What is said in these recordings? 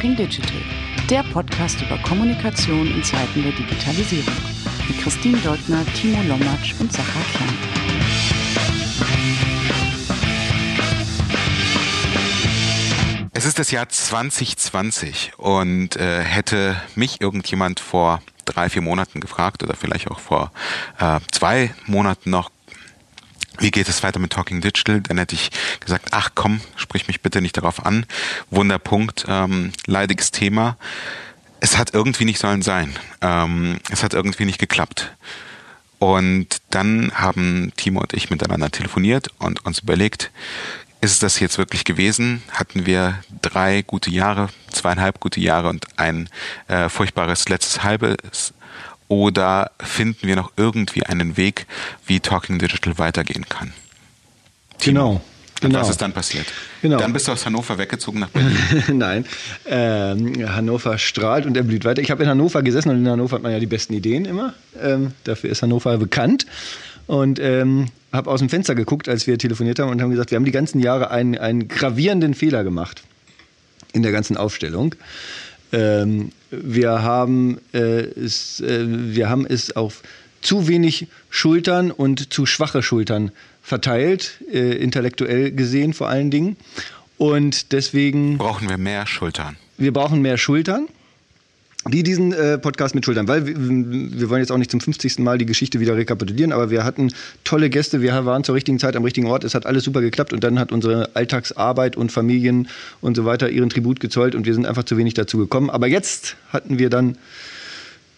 Talking Digital, der Podcast über Kommunikation in Zeiten der Digitalisierung. Mit Christine Deutner, Timo Lommatsch und Sacha Klein. Es ist das Jahr 2020 und äh, hätte mich irgendjemand vor drei, vier Monaten gefragt oder vielleicht auch vor äh, zwei Monaten noch, wie geht es weiter mit Talking Digital? Dann hätte ich gesagt, ach komm, sprich mich bitte nicht darauf an. Wunderpunkt, ähm, leidiges Thema. Es hat irgendwie nicht sollen sein. Ähm, es hat irgendwie nicht geklappt. Und dann haben Timo und ich miteinander telefoniert und uns überlegt, ist es das jetzt wirklich gewesen? Hatten wir drei gute Jahre, zweieinhalb gute Jahre und ein äh, furchtbares letztes halbes oder finden wir noch irgendwie einen Weg, wie Talking Digital weitergehen kann? Genau. Genau. was ist dann passiert? Genau. Dann bist du aus Hannover weggezogen nach Berlin. Nein, ähm, Hannover strahlt und er blüht weiter. Ich habe in Hannover gesessen und in Hannover hat man ja die besten Ideen immer. Ähm, dafür ist Hannover bekannt. Und ähm, habe aus dem Fenster geguckt, als wir telefoniert haben und haben gesagt, wir haben die ganzen Jahre einen, einen gravierenden Fehler gemacht in der ganzen Aufstellung. Ähm, wir, haben, äh, es, äh, wir haben es auf zu wenig Schultern und zu schwache Schultern verteilt, äh, intellektuell gesehen vor allen Dingen. Und deswegen. Brauchen wir mehr Schultern? Wir brauchen mehr Schultern die diesen äh, Podcast mit schultern, weil wir, wir, wollen jetzt auch nicht zum 50. Mal die Geschichte wieder rekapitulieren, aber wir hatten tolle Gäste, wir waren zur richtigen Zeit am richtigen Ort, es hat alles super geklappt und dann hat unsere Alltagsarbeit und Familien und so weiter ihren Tribut gezollt und wir sind einfach zu wenig dazu gekommen. Aber jetzt hatten wir dann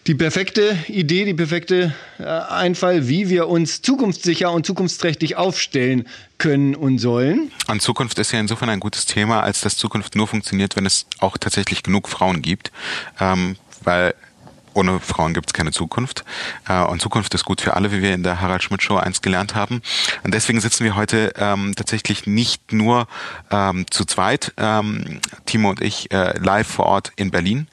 die perfekte Idee, die perfekte äh, Einfall, wie wir uns zukunftssicher und zukunftsträchtig aufstellen können und sollen. Und Zukunft ist ja insofern ein gutes Thema, als dass Zukunft nur funktioniert, wenn es auch tatsächlich genug Frauen gibt. Ähm, weil ohne Frauen gibt es keine Zukunft. Äh, und Zukunft ist gut für alle, wie wir in der Harald Schmidt Show eins gelernt haben. Und deswegen sitzen wir heute ähm, tatsächlich nicht nur ähm, zu zweit, ähm, Timo und ich, äh, live vor Ort in Berlin,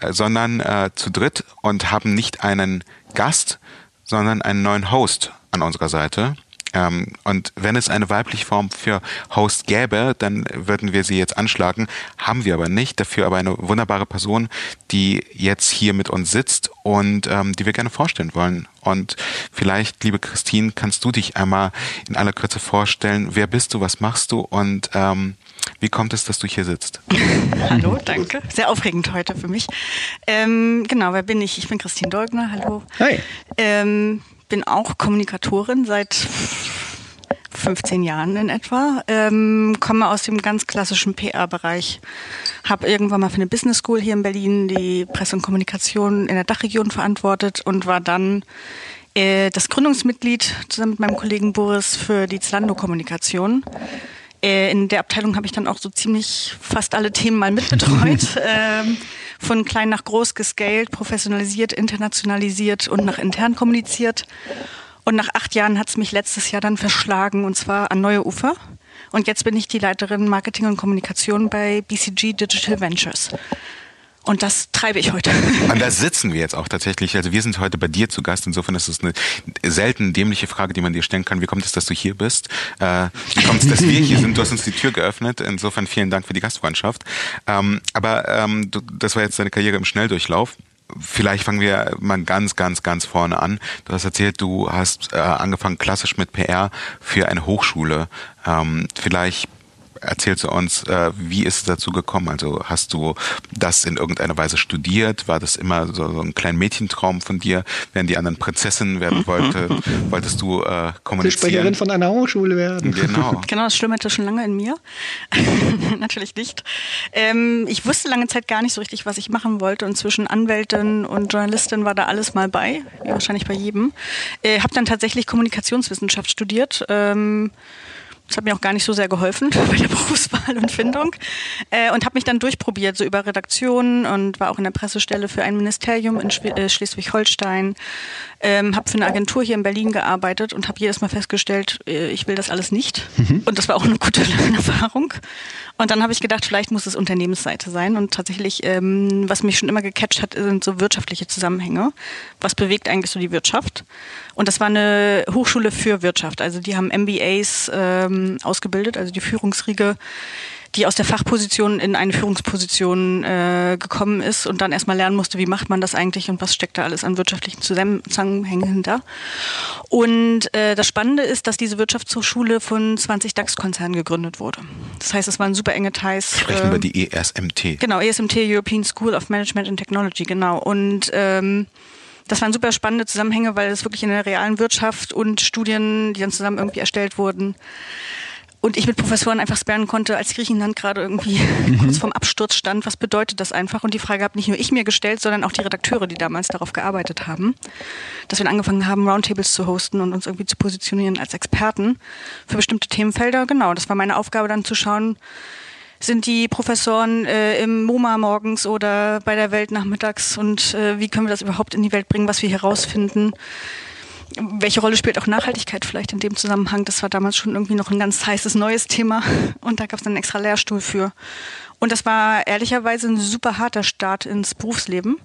äh, sondern äh, zu dritt und haben nicht einen Gast, sondern einen neuen Host an unserer Seite. Ähm, und wenn es eine weibliche Form für Host gäbe, dann würden wir sie jetzt anschlagen. Haben wir aber nicht. Dafür aber eine wunderbare Person, die jetzt hier mit uns sitzt und ähm, die wir gerne vorstellen wollen. Und vielleicht, liebe Christine, kannst du dich einmal in aller Kürze vorstellen. Wer bist du? Was machst du? Und ähm, wie kommt es, dass du hier sitzt? hallo, danke. Sehr aufregend heute für mich. Ähm, genau, wer bin ich? Ich bin Christine Dolgner. Hallo. Hi. Ähm, bin auch Kommunikatorin seit 15 Jahren in etwa, ähm, komme aus dem ganz klassischen PR-Bereich, habe irgendwann mal für eine Business School hier in Berlin die Presse und Kommunikation in der Dachregion verantwortet und war dann äh, das Gründungsmitglied zusammen mit meinem Kollegen Boris für die Zalando-Kommunikation. Äh, in der Abteilung habe ich dann auch so ziemlich fast alle Themen mal mitbetreut. ähm, von klein nach groß gescaled, professionalisiert, internationalisiert und nach intern kommuniziert. Und nach acht Jahren hat es mich letztes Jahr dann verschlagen und zwar an neue Ufer. Und jetzt bin ich die Leiterin Marketing und Kommunikation bei BCG Digital Ventures. Und das treibe ich heute. Und da sitzen wir jetzt auch tatsächlich. Also wir sind heute bei dir zu Gast. Insofern ist es eine selten dämliche Frage, die man dir stellen kann. Wie kommt es, dass du hier bist? Äh, wie kommt es, dass wir hier sind? Du hast uns die Tür geöffnet. Insofern vielen Dank für die Gastfreundschaft. Ähm, aber ähm, das war jetzt deine Karriere im Schnelldurchlauf. Vielleicht fangen wir mal ganz, ganz, ganz vorne an. Du hast erzählt, du hast äh, angefangen klassisch mit PR für eine Hochschule. Ähm, vielleicht erzählst du uns, äh, wie ist es dazu gekommen? Also hast du das in irgendeiner Weise studiert? War das immer so, so ein kleiner Mädchentraum von dir, während die anderen Prinzessinnen werden wollte? Wolltest du äh, kommunizieren? Sprecherin von einer Hochschule werden. Genau. Genau, das schlummerte schon lange in mir. Natürlich nicht. Ähm, ich wusste lange Zeit gar nicht so richtig, was ich machen wollte. Und zwischen Anwältin und Journalistin war da alles mal bei, wahrscheinlich bei jedem. Äh, habe dann tatsächlich Kommunikationswissenschaft studiert. Ähm, das hat mir auch gar nicht so sehr geholfen bei der Berufswahl und Findung. Äh, und habe mich dann durchprobiert, so über Redaktionen und war auch in der Pressestelle für ein Ministerium in äh, Schleswig-Holstein. Ähm, habe für eine Agentur hier in Berlin gearbeitet und habe jedes Mal festgestellt, äh, ich will das alles nicht. Mhm. Und das war auch eine gute Erfahrung. Und dann habe ich gedacht, vielleicht muss es Unternehmensseite sein. Und tatsächlich, ähm, was mich schon immer gecatcht hat, sind so wirtschaftliche Zusammenhänge. Was bewegt eigentlich so die Wirtschaft? Und das war eine Hochschule für Wirtschaft. Also die haben MBAs ähm, ausgebildet, also die Führungsriege die aus der Fachposition in eine Führungsposition äh, gekommen ist und dann erstmal lernen musste, wie macht man das eigentlich und was steckt da alles an wirtschaftlichen Zusammenhängen hinter. Und äh, das Spannende ist, dass diese Wirtschaftshochschule von 20 DAX-Konzernen gegründet wurde. Das heißt, es waren super enge Ties. Sprechen äh, über die ESMT. Genau, ESMT, European School of Management and Technology, genau. Und ähm, das waren super spannende Zusammenhänge, weil es wirklich in der realen Wirtschaft und Studien, die dann zusammen irgendwie erstellt wurden, und ich mit Professoren einfach sperren konnte, als Griechenland gerade irgendwie mhm. kurz vorm Absturz stand. Was bedeutet das einfach? Und die Frage habe nicht nur ich mir gestellt, sondern auch die Redakteure, die damals darauf gearbeitet haben, dass wir angefangen haben, Roundtables zu hosten und uns irgendwie zu positionieren als Experten für bestimmte Themenfelder. Genau, das war meine Aufgabe dann zu schauen, sind die Professoren äh, im MoMA morgens oder bei der Welt nachmittags und äh, wie können wir das überhaupt in die Welt bringen, was wir hier rausfinden? Welche Rolle spielt auch Nachhaltigkeit vielleicht in dem Zusammenhang? Das war damals schon irgendwie noch ein ganz heißes neues Thema und da gab es dann einen extra Lehrstuhl für. Und das war ehrlicherweise ein super harter Start ins Berufsleben,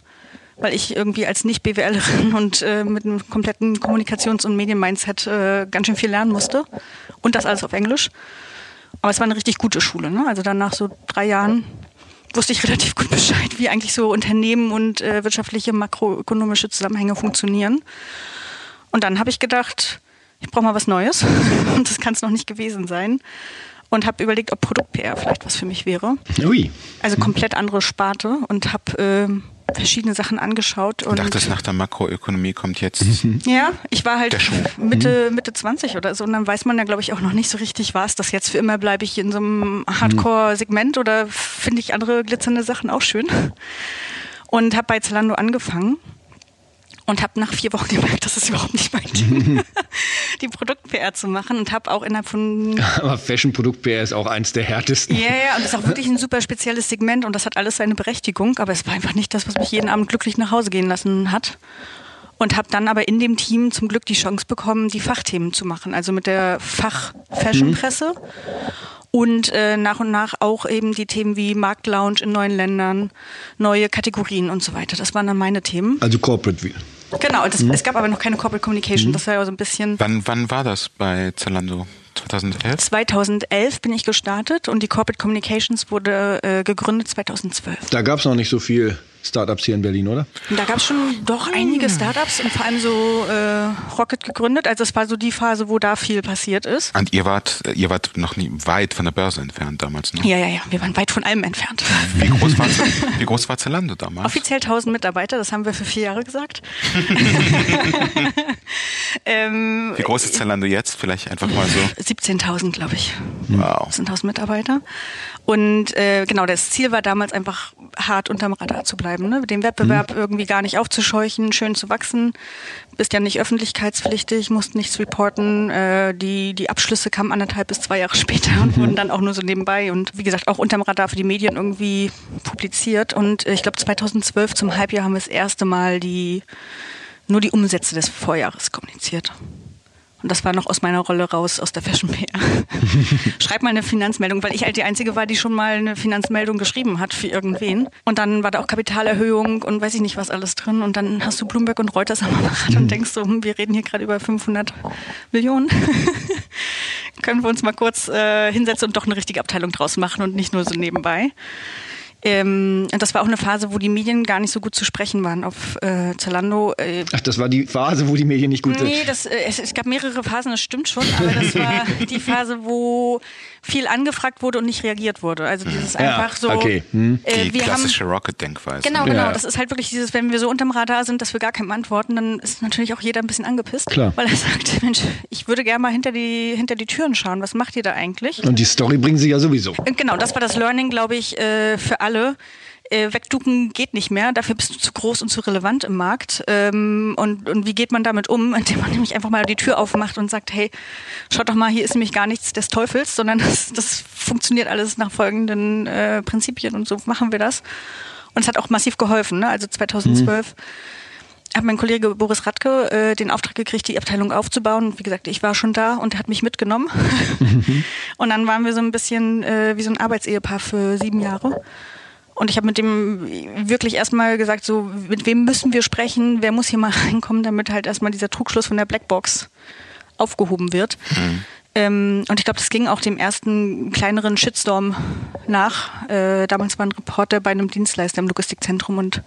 weil ich irgendwie als Nicht-BWLerin und äh, mit einem kompletten Kommunikations- und Medien-Mindset äh, ganz schön viel lernen musste und das alles auf Englisch. Aber es war eine richtig gute Schule. Ne? Also dann nach so drei Jahren wusste ich relativ gut Bescheid, wie eigentlich so Unternehmen und äh, wirtschaftliche makroökonomische Zusammenhänge funktionieren. Und dann habe ich gedacht, ich brauche mal was Neues. Und das kann es noch nicht gewesen sein. Und habe überlegt, ob Produkt-PR vielleicht was für mich wäre. Ui. Also komplett andere Sparte und habe äh, verschiedene Sachen angeschaut. Und ich dachte, nach der Makroökonomie kommt jetzt. Ja, ich war halt Mitte, Mitte 20 oder so. Und dann weiß man ja, glaube ich, auch noch nicht so richtig, war es das jetzt für immer, bleibe ich in so einem Hardcore-Segment oder finde ich andere glitzernde Sachen auch schön. Und habe bei Zalando angefangen und habe nach vier Wochen gemerkt, das ist überhaupt nicht mein Ding, die Produkt-PR zu machen und habe auch innerhalb von... Aber Fashion-Produkt-PR ist auch eins der härtesten. Ja, ja, und das ist auch wirklich ein super spezielles Segment und das hat alles seine Berechtigung, aber es war einfach nicht das, was mich jeden Abend glücklich nach Hause gehen lassen hat. Und habe dann aber in dem Team zum Glück die Chance bekommen, die Fachthemen zu machen, also mit der Fach-Fashion-Presse. Mhm und äh, nach und nach auch eben die Themen wie Marktlaunch in neuen Ländern, neue Kategorien und so weiter. Das waren dann meine Themen. Also Corporate View. Genau, das, mhm. es gab aber noch keine Corporate Communication. Mhm. Das war ja so ein bisschen. Wann, wann war das bei Zalando? 2011? 2011 bin ich gestartet und die Corporate Communications wurde äh, gegründet 2012. Da gab es noch nicht so viel Startups hier in Berlin, oder? Da gab es schon doch einige Startups und vor allem so äh, Rocket gegründet. Also es war so die Phase, wo da viel passiert ist. Und ihr wart, ihr wart noch nie weit von der Börse entfernt damals, ne? Ja, ja, ja. Wir waren weit von allem entfernt. Wie groß war, wie groß war Zalando damals? Offiziell 1000 Mitarbeiter, das haben wir für vier Jahre gesagt. ähm, wie groß ist Zalando jetzt? Vielleicht einfach mal so. 17.000, glaube ich. Wow. 17.000 Mitarbeiter. Und äh, genau, das Ziel war damals einfach hart unterm Radar zu bleiben, ne? den Wettbewerb mhm. irgendwie gar nicht aufzuscheuchen, schön zu wachsen. Bist ja nicht öffentlichkeitspflichtig, musst nichts reporten. Äh, die, die Abschlüsse kamen anderthalb bis zwei Jahre später und mhm. wurden dann auch nur so nebenbei und wie gesagt auch unterm Radar für die Medien irgendwie publiziert. Und äh, ich glaube 2012 zum Halbjahr haben wir das erste Mal die nur die Umsätze des Vorjahres kommuniziert. Und das war noch aus meiner Rolle raus, aus der Fashion PR. Schreib mal eine Finanzmeldung, weil ich halt die Einzige war, die schon mal eine Finanzmeldung geschrieben hat für irgendwen. Und dann war da auch Kapitalerhöhung und weiß ich nicht was alles drin. Und dann hast du Bloomberg und Reuters am Apparat und denkst so, hm, wir reden hier gerade über 500 Millionen. Können wir uns mal kurz äh, hinsetzen und doch eine richtige Abteilung draus machen und nicht nur so nebenbei. Ähm, das war auch eine Phase, wo die Medien gar nicht so gut zu sprechen waren auf äh, Zalando. Äh, Ach, das war die Phase, wo die Medien nicht gut sind? Nee, das, äh, es, es, gab mehrere Phasen, das stimmt schon, aber das war die Phase, wo viel angefragt wurde und nicht reagiert wurde. Also dieses ja, einfach so. Okay. Hm. Äh, die klassische Rocket-Denkweise. Genau, genau. Ja. Das ist halt wirklich dieses, wenn wir so unterm Radar sind, dass wir gar keinem antworten, dann ist natürlich auch jeder ein bisschen angepisst. Klar. Weil er sagt, Mensch, ich würde gerne mal hinter die, hinter die Türen schauen. Was macht ihr da eigentlich? Und die Story bringen sie ja sowieso. Äh, genau, das war das Learning, glaube ich, äh, für alle äh, wegducken geht nicht mehr. Dafür bist du zu groß und zu relevant im Markt. Ähm, und, und wie geht man damit um? Indem man nämlich einfach mal die Tür aufmacht und sagt, hey, schaut doch mal, hier ist nämlich gar nichts des Teufels, sondern das, das funktioniert alles nach folgenden äh, Prinzipien und so machen wir das. Und es hat auch massiv geholfen. Ne? Also 2012 mhm hat mein Kollege Boris Radke äh, den Auftrag gekriegt, die Abteilung aufzubauen. Und wie gesagt, ich war schon da und er hat mich mitgenommen. Mhm. und dann waren wir so ein bisschen äh, wie so ein Arbeitsehepaar für sieben Jahre. Und ich habe mit dem wirklich erstmal gesagt, so, mit wem müssen wir sprechen, wer muss hier mal reinkommen, damit halt erstmal dieser Trugschluss von der Blackbox aufgehoben wird. Mhm. Ähm, und ich glaube, das ging auch dem ersten kleineren Shitstorm nach. Äh, damals war ein Reporter bei einem Dienstleister im Logistikzentrum und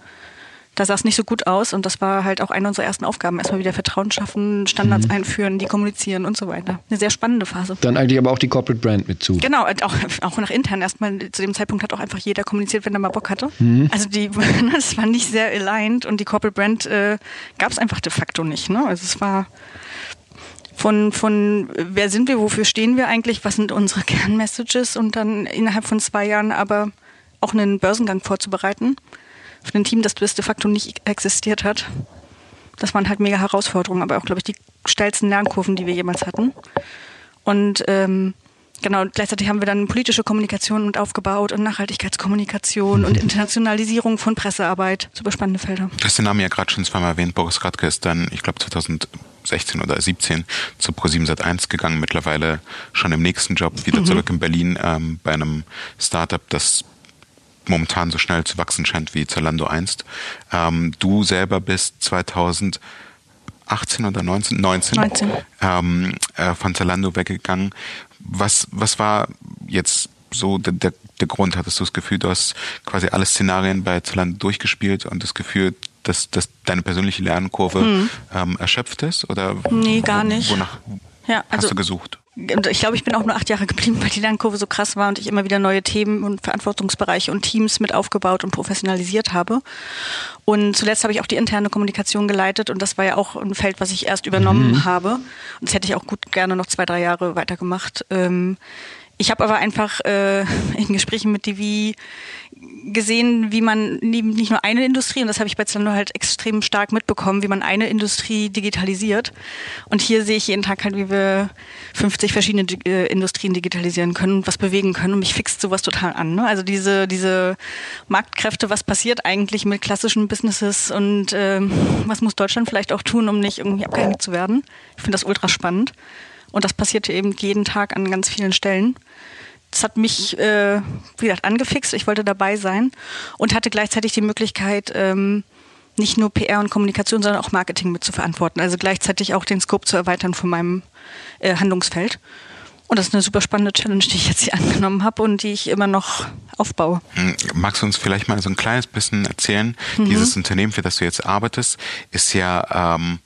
da sah es nicht so gut aus und das war halt auch eine unserer ersten Aufgaben. Erstmal wieder Vertrauen schaffen, Standards mhm. einführen, die kommunizieren und so weiter. Eine sehr spannende Phase. Dann eigentlich aber auch die Corporate Brand mit zu. Genau, auch, auch nach intern. Erstmal zu dem Zeitpunkt hat auch einfach jeder kommuniziert, wenn er mal Bock hatte. Mhm. Also die, das war nicht sehr aligned und die Corporate Brand äh, gab es einfach de facto nicht. Ne? Also es war von, von wer sind wir, wofür stehen wir eigentlich, was sind unsere Kernmessages und dann innerhalb von zwei Jahren aber auch einen Börsengang vorzubereiten für ein Team, das de facto nicht existiert hat. Das waren halt mega Herausforderungen, aber auch, glaube ich, die steilsten Lernkurven, die wir jemals hatten. Und ähm, genau, gleichzeitig haben wir dann politische Kommunikation mit aufgebaut und Nachhaltigkeitskommunikation und Internationalisierung von Pressearbeit. Super spannende Felder. Du hast den Namen ja gerade schon zweimal erwähnt. Boris Radke ist dann, ich glaube, 2016 oder 17 zu Pro7 Sat1 gegangen, mittlerweile schon im nächsten Job wieder mhm. zurück in Berlin ähm, bei einem Startup, das momentan so schnell zu wachsen scheint wie Zalando einst. Ähm, du selber bist 2018 oder 19? 19, 19. Ähm, äh, von Zalando weggegangen. Was, was war jetzt so der, der, der Grund? Hattest du das Gefühl, du hast quasi alle Szenarien bei Zalando durchgespielt und das Gefühl, dass, dass deine persönliche Lernkurve hm. ähm, erschöpft ist? Oder nee, gar nicht. Wonach ja, also, hast du gesucht? Ich glaube, ich bin auch nur acht Jahre geblieben, weil die Lernkurve so krass war und ich immer wieder neue Themen und Verantwortungsbereiche und Teams mit aufgebaut und professionalisiert habe. Und zuletzt habe ich auch die interne Kommunikation geleitet und das war ja auch ein Feld, was ich erst übernommen mhm. habe. Und das hätte ich auch gut gerne noch zwei, drei Jahre weitergemacht. Ähm, ich habe aber einfach äh, in Gesprächen mit Divi gesehen, wie man nicht nur eine Industrie, und das habe ich bei Zalando halt extrem stark mitbekommen, wie man eine Industrie digitalisiert. Und hier sehe ich jeden Tag halt, wie wir 50 verschiedene äh, Industrien digitalisieren können und was bewegen können. Und mich fixt sowas total an. Ne? Also diese, diese Marktkräfte, was passiert eigentlich mit klassischen Businesses und äh, was muss Deutschland vielleicht auch tun, um nicht irgendwie abgehängt zu werden. Ich finde das ultra spannend. Und das passierte eben jeden Tag an ganz vielen Stellen das hat mich, äh, wie gesagt, angefixt. Ich wollte dabei sein und hatte gleichzeitig die Möglichkeit, ähm, nicht nur PR und Kommunikation, sondern auch Marketing mit zu verantworten. Also gleichzeitig auch den Scope zu erweitern von meinem äh, Handlungsfeld. Und das ist eine super spannende Challenge, die ich jetzt hier angenommen habe und die ich immer noch aufbaue. Hm, magst du uns vielleicht mal so ein kleines bisschen erzählen? Mhm. Dieses Unternehmen, für das du jetzt arbeitest, ist ja ähm,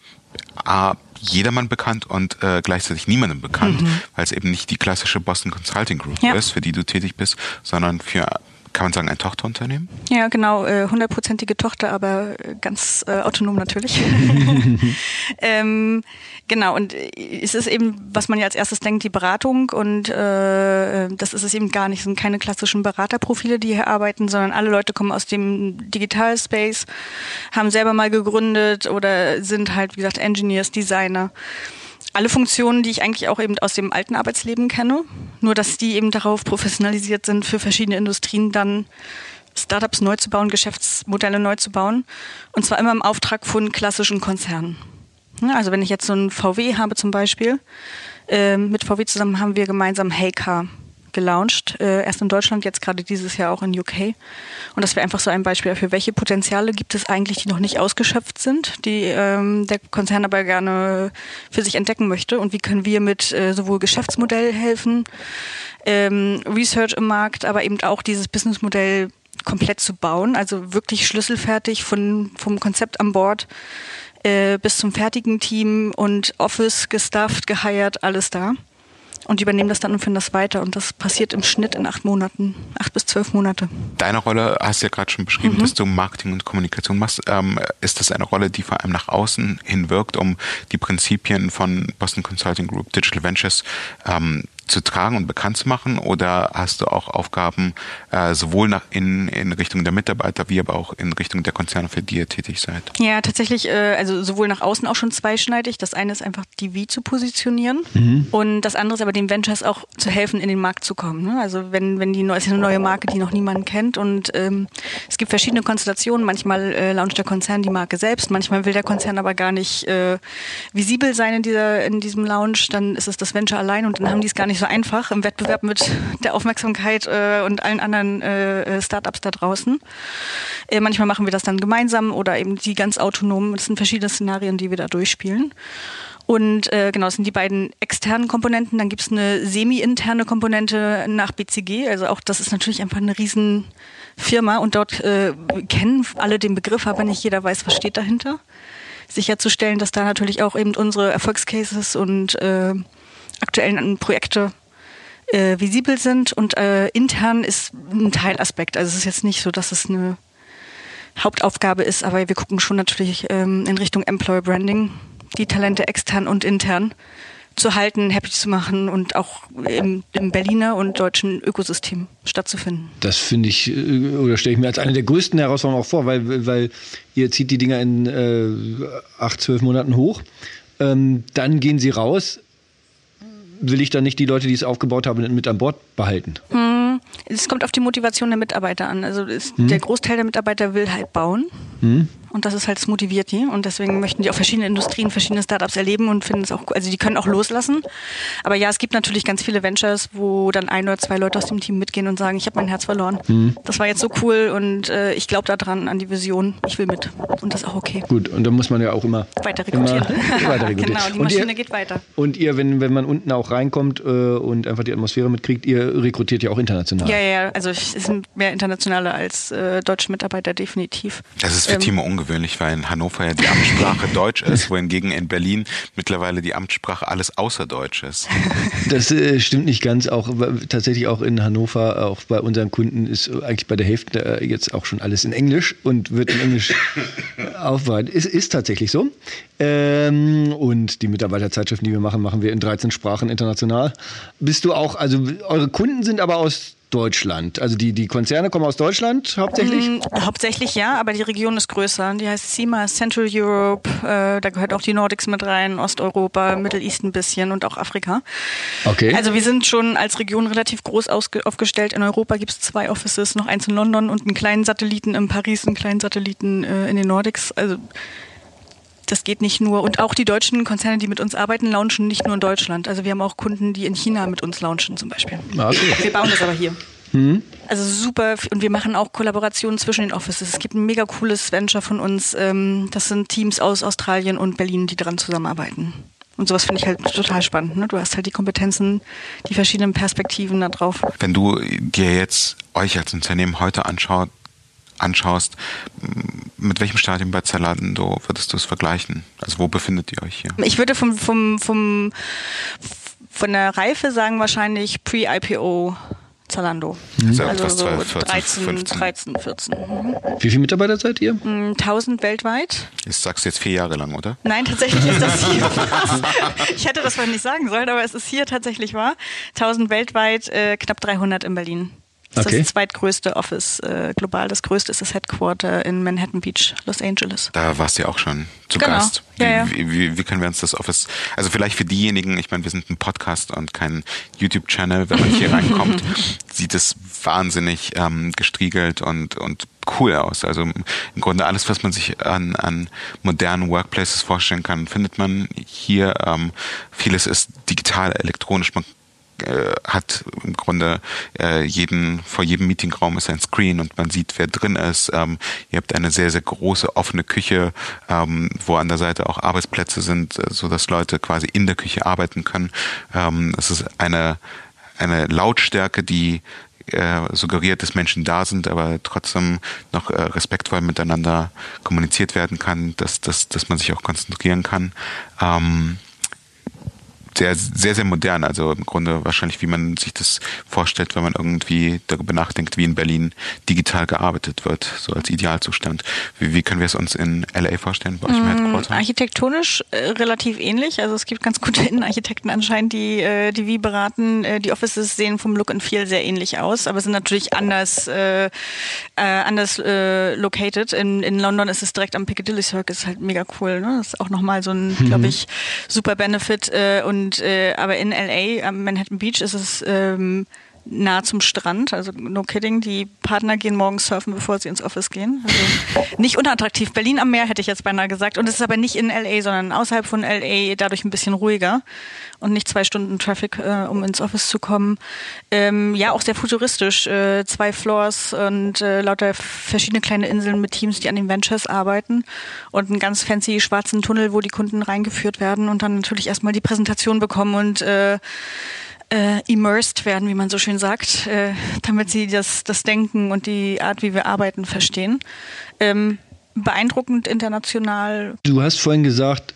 A, jedermann bekannt und äh, gleichzeitig niemandem bekannt, mhm. weil es eben nicht die klassische Boston Consulting Group ja. ist, für die du tätig bist, sondern für kann man sagen, ein Tochterunternehmen? Ja, genau, äh, hundertprozentige Tochter, aber ganz äh, autonom natürlich. ähm, genau, und es ist eben, was man ja als erstes denkt, die Beratung und äh, das ist es eben gar nicht. Es sind keine klassischen Beraterprofile, die hier arbeiten, sondern alle Leute kommen aus dem Digital-Space, haben selber mal gegründet oder sind halt, wie gesagt, Engineers, Designer alle Funktionen, die ich eigentlich auch eben aus dem alten Arbeitsleben kenne, nur dass die eben darauf professionalisiert sind, für verschiedene Industrien dann Startups neu zu bauen, Geschäftsmodelle neu zu bauen. Und zwar immer im Auftrag von klassischen Konzernen. Also wenn ich jetzt so ein VW habe zum Beispiel, äh, mit VW zusammen haben wir gemeinsam Heycar gelauncht. Äh, erst in Deutschland, jetzt gerade dieses Jahr auch in UK. Und das wäre einfach so ein Beispiel für welche Potenziale gibt es eigentlich, die noch nicht ausgeschöpft sind, die ähm, der Konzern aber gerne für sich entdecken möchte. Und wie können wir mit äh, sowohl Geschäftsmodell helfen, ähm, Research im Markt, aber eben auch dieses Businessmodell komplett zu bauen, also wirklich schlüsselfertig von, vom Konzept an Bord äh, bis zum fertigen Team und Office gestafft, geheiert, alles da und die übernehmen das dann und führen das weiter. Und das passiert im Schnitt in acht Monaten, acht bis zwölf Monate. Deine Rolle hast du ja gerade schon beschrieben, mhm. dass du Marketing und Kommunikation machst. Ähm, ist das eine Rolle, die vor allem nach außen hin wirkt, um die Prinzipien von Boston Consulting Group Digital Ventures ähm, zu tragen und bekannt zu machen? Oder hast du auch Aufgaben äh, sowohl nach in, in Richtung der Mitarbeiter wie aber auch in Richtung der Konzerne, für die ihr tätig seid? Ja, tatsächlich, äh, also sowohl nach außen auch schon zweischneidig. Das eine ist einfach die Wie zu positionieren mhm. und das andere ist aber den Ventures auch zu helfen, in den Markt zu kommen. Ne? Also wenn, wenn die neue, ist eine neue Marke, die noch niemand kennt und ähm, es gibt verschiedene Konstellationen. Manchmal äh, launcht der Konzern die Marke selbst, manchmal will der Konzern aber gar nicht äh, visibel sein in, dieser, in diesem Launch. Dann ist es das Venture allein und dann haben die es gar nicht so einfach im Wettbewerb mit der Aufmerksamkeit äh, und allen anderen äh, Startups da draußen. Äh, manchmal machen wir das dann gemeinsam oder eben die ganz autonom. Das sind verschiedene Szenarien, die wir da durchspielen. Und äh, genau, das sind die beiden externen Komponenten. Dann gibt es eine semi-interne Komponente nach BCG. Also auch das ist natürlich einfach eine Riesenfirma und dort äh, kennen alle den Begriff, aber nicht jeder weiß, was steht dahinter. Sicherzustellen, dass da natürlich auch eben unsere Erfolgscases und äh, aktuellen Projekte äh, visibel sind und äh, intern ist ein Teilaspekt. Also es ist jetzt nicht so, dass es eine Hauptaufgabe ist, aber wir gucken schon natürlich ähm, in Richtung Employer Branding, die Talente extern und intern zu halten, happy zu machen und auch im, im Berliner und deutschen Ökosystem stattzufinden. Das finde ich, äh, oder stelle ich mir als eine der größten Herausforderungen auch vor, weil, weil ihr zieht die Dinger in äh, acht, zwölf Monaten hoch. Ähm, dann gehen sie raus. Will ich dann nicht die Leute, die es aufgebaut haben, mit an Bord behalten? Hm, es kommt auf die Motivation der Mitarbeiter an. Also ist, hm. der Großteil der Mitarbeiter will halt bauen. Hm. Und das ist halt, das motiviert die. Und deswegen möchten die auch verschiedene Industrien, verschiedene Startups erleben und finden es auch, also die können auch loslassen. Aber ja, es gibt natürlich ganz viele Ventures, wo dann ein oder zwei Leute aus dem Team mitgehen und sagen, ich habe mein Herz verloren. Mhm. Das war jetzt so cool und äh, ich glaube daran, an die Vision. Ich will mit. Und das ist auch okay. Gut, und da muss man ja auch immer weiter rekrutieren. Immer weiter rekrutieren. genau, die Maschine ihr, geht weiter. Und ihr, wenn, wenn man unten auch reinkommt äh, und einfach die Atmosphäre mitkriegt, ihr rekrutiert ja auch international. Ja, ja, also es sind mehr internationale als äh, deutsche Mitarbeiter definitiv. Das ist für ähm, Timo ungewöhnlich, weil in Hannover ja die Amtssprache Deutsch ist, wohingegen in Berlin mittlerweile die Amtssprache alles außer Deutsch ist. Das äh, stimmt nicht ganz. Auch tatsächlich auch in Hannover, auch bei unseren Kunden ist eigentlich bei der Hälfte äh, jetzt auch schon alles in Englisch und wird in Englisch aufbereitet. Ist, ist tatsächlich so. Ähm, und die Mitarbeiterzeitschriften, die wir machen, machen wir in 13 Sprachen international. Bist du auch, also eure Kunden sind aber aus Deutschland? Also die, die Konzerne kommen aus Deutschland hauptsächlich? Mm, hauptsächlich ja, aber die Region ist größer. Die heißt CIMA, Central Europe, äh, da gehört auch die Nordics mit rein, Osteuropa, Middle East ein bisschen und auch Afrika. Okay. Also wir sind schon als Region relativ groß aufgestellt. In Europa gibt es zwei Offices, noch eins in London und einen kleinen Satelliten in Paris, einen kleinen Satelliten äh, in den Nordics. Also das geht nicht nur. Und auch die deutschen Konzerne, die mit uns arbeiten, launchen nicht nur in Deutschland. Also wir haben auch Kunden, die in China mit uns launchen zum Beispiel. Ah, okay. Wir bauen das aber hier. Mhm. Also super. Und wir machen auch Kollaborationen zwischen den Offices. Es gibt ein mega cooles Venture von uns. Ähm, das sind Teams aus Australien und Berlin, die daran zusammenarbeiten. Und sowas finde ich halt total spannend. Ne? Du hast halt die Kompetenzen, die verschiedenen Perspektiven da drauf. Wenn du dir jetzt euch als Unternehmen heute anschaut, anschaust, mit welchem Stadium bei Zalando würdest du es vergleichen? Also wo befindet ihr euch hier? Ich würde vom, vom, vom, von der Reife sagen wahrscheinlich Pre-IPO Zalando. Mhm. Also, so 12, 14, 13, 15. 13, 14. Mhm. Wie viele Mitarbeiter seid ihr? 1000 weltweit. Das sagst du jetzt vier Jahre lang, oder? Nein, tatsächlich ist das hier. ich hätte das mal nicht sagen sollen, aber es ist hier tatsächlich wahr. 1000 weltweit, äh, knapp 300 in Berlin. Das okay. ist das zweitgrößte Office äh, global. Das größte ist das Headquarter in Manhattan Beach, Los Angeles. Da warst du ja auch schon zu genau. Gast. Wie, ja, ja. Wie, wie, wie, können wir uns das Office, also vielleicht für diejenigen, ich meine, wir sind ein Podcast und kein YouTube-Channel, wenn man hier reinkommt, sieht es wahnsinnig ähm, gestriegelt und, und cool aus. Also im Grunde alles, was man sich an, an modernen Workplaces vorstellen kann, findet man hier. Ähm, vieles ist digital, elektronisch. Man äh, hat im Grunde äh, jeden, vor jedem Meetingraum ist ein Screen und man sieht, wer drin ist. Ähm, ihr habt eine sehr, sehr große offene Küche, ähm, wo an der Seite auch Arbeitsplätze sind, äh, so dass Leute quasi in der Küche arbeiten können. Ähm, es ist eine, eine Lautstärke, die äh, suggeriert, dass Menschen da sind, aber trotzdem noch respektvoll miteinander kommuniziert werden kann, dass, dass, dass man sich auch konzentrieren kann. Ähm, sehr, sehr, sehr modern. Also im Grunde wahrscheinlich, wie man sich das vorstellt, wenn man irgendwie darüber nachdenkt, wie in Berlin digital gearbeitet wird, so als Idealzustand. Wie, wie können wir es uns in LA vorstellen, bei euch im mm, Headquarter? Architektonisch äh, relativ ähnlich. Also es gibt ganz gute Innenarchitekten anscheinend, die, äh, die wie beraten. Äh, die Offices sehen vom Look and Feel sehr ähnlich aus, aber sind natürlich anders, äh, äh, anders äh, located. In, in London ist es direkt am Piccadilly Circus, halt mega cool. Ne? Das ist auch nochmal so ein, mhm. glaube ich, super Benefit. Äh, und und äh, aber in LA am Manhattan Beach ist es ähm, nah zum Strand, also no kidding, die Partner gehen morgens surfen, bevor sie ins Office gehen. Also nicht unattraktiv. Berlin am Meer hätte ich jetzt beinahe gesagt. Und es ist aber nicht in LA, sondern außerhalb von LA, dadurch ein bisschen ruhiger und nicht zwei Stunden Traffic, äh, um ins Office zu kommen. Ähm, ja, auch sehr futuristisch. Äh, zwei Floors und äh, lauter verschiedene kleine Inseln mit Teams, die an den Ventures arbeiten und einen ganz fancy schwarzen Tunnel, wo die Kunden reingeführt werden und dann natürlich erstmal die Präsentation bekommen und äh, äh, immersed werden, wie man so schön sagt, äh, damit sie das, das Denken und die Art, wie wir arbeiten, verstehen. Ähm, beeindruckend international. Du hast vorhin gesagt,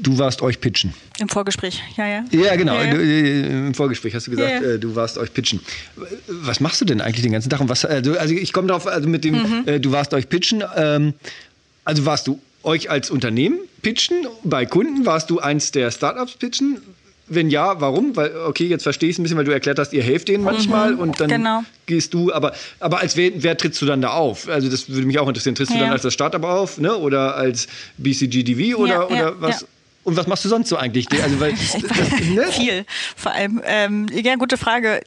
du warst euch pitchen. Im Vorgespräch, ja, ja. Ja, genau. Ja, ja. Äh, Im Vorgespräch hast du gesagt, Ja, äh, du warst euch pitchen. Was machst du denn eigentlich den ganzen Tag? Und was, also, also ich komme drauf, also mit dem, Mhm. äh, du warst euch pitchen. Ähm, also warst du euch als Unternehmen pitchen bei Kunden? Warst du eins der Startups pitchen? Wenn ja, warum? Weil, okay, jetzt verstehe ich es ein bisschen, weil du erklärt hast, ihr helft denen manchmal und dann genau. gehst du, aber, aber als wer, wer trittst du dann da auf? Also das würde mich auch interessieren. Trittst du Ja. dann als das Startup auf, ne? Oder als BCGDV oder, Ja, oder was? Und was machst du sonst so eigentlich? Also, weil, das, ne? Viel, vor allem. Ähm, ja, gute Frage.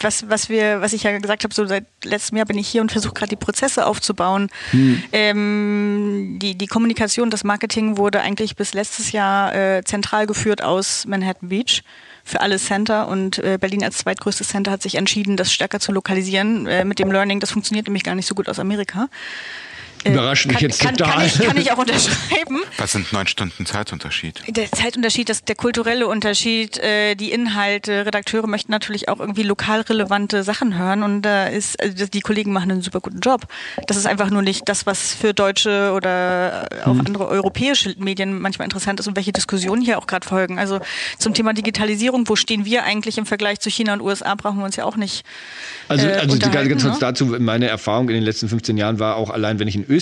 Was, was wir, was ich ja gesagt habe, so seit letztem Jahr bin ich hier und versuche gerade die Prozesse aufzubauen. Hm. Ähm, die, die Kommunikation, das Marketing wurde eigentlich bis letztes Jahr äh, zentral geführt aus Manhattan Beach für alle Center und äh, Berlin als zweitgrößtes Center hat sich entschieden, das stärker zu lokalisieren äh, mit dem Learning. Das funktioniert nämlich gar nicht so gut aus Amerika. Äh, Überrascht mich jetzt kann, total. Kann ich, kann ich auch unterschreiben. Was sind neun Stunden Zeitunterschied? Der Zeitunterschied, das, der kulturelle Unterschied, äh, die Inhalte, Redakteure möchten natürlich auch irgendwie lokal relevante Sachen hören und da ist, also die Kollegen machen einen super guten Job. Das ist einfach nur nicht das, was für deutsche oder auch Mhm. andere europäische Medien manchmal interessant ist und welche Diskussionen hier auch gerade folgen. Also zum Thema Digitalisierung, wo stehen wir eigentlich im Vergleich zu China und USA, brauchen wir uns ja auch nicht. Also, äh, also unterhalten, ganz kurz ne? dazu, meine Erfahrung in den letzten 15 Jahren war auch allein, wenn ich in Österreich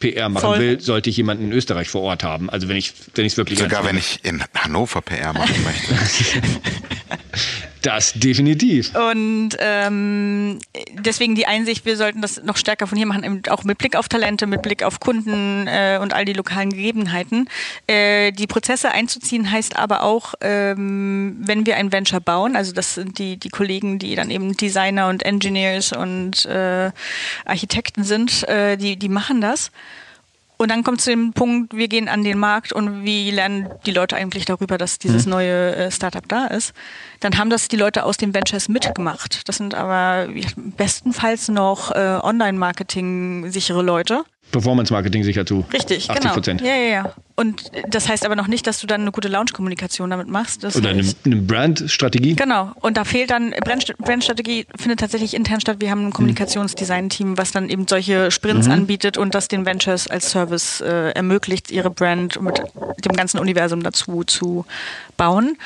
PR machen Voll. will, sollte ich jemanden in Österreich vor Ort haben. Also wenn ich wenn ich es wirklich Sogar wenn ich in Hannover PR machen möchte. das definitiv. Und ähm, deswegen die Einsicht, wir sollten das noch stärker von hier machen, auch mit Blick auf Talente, mit Blick auf Kunden äh, und all die lokalen Gegebenheiten. Äh, die Prozesse einzuziehen heißt aber auch, ähm, wenn wir ein Venture bauen, also das sind die, die Kollegen, die dann eben Designer und Engineers und äh, Architekten sind, äh, die, die machen das. Und dann kommt zu dem Punkt, wir gehen an den Markt und wie lernen die Leute eigentlich darüber, dass dieses neue äh, Startup da ist. Dann haben das die Leute aus den Ventures mitgemacht. Das sind aber bestenfalls noch äh, Online-Marketing-sichere Leute. Performance-Marketing sicher zu Richtig, 80 genau. Prozent. Ja, ja, ja. Und das heißt aber noch nicht, dass du dann eine gute Launch-Kommunikation damit machst. Das Oder eine, eine Brand-Strategie. Genau. Und da fehlt dann, Brand- Brandstrategie findet tatsächlich intern statt. Wir haben ein Kommunikationsdesign-Team, was dann eben solche Sprints anbietet und das den Ventures als Service äh, ermöglicht, ihre Brand mit dem ganzen Universum dazu zu bauen.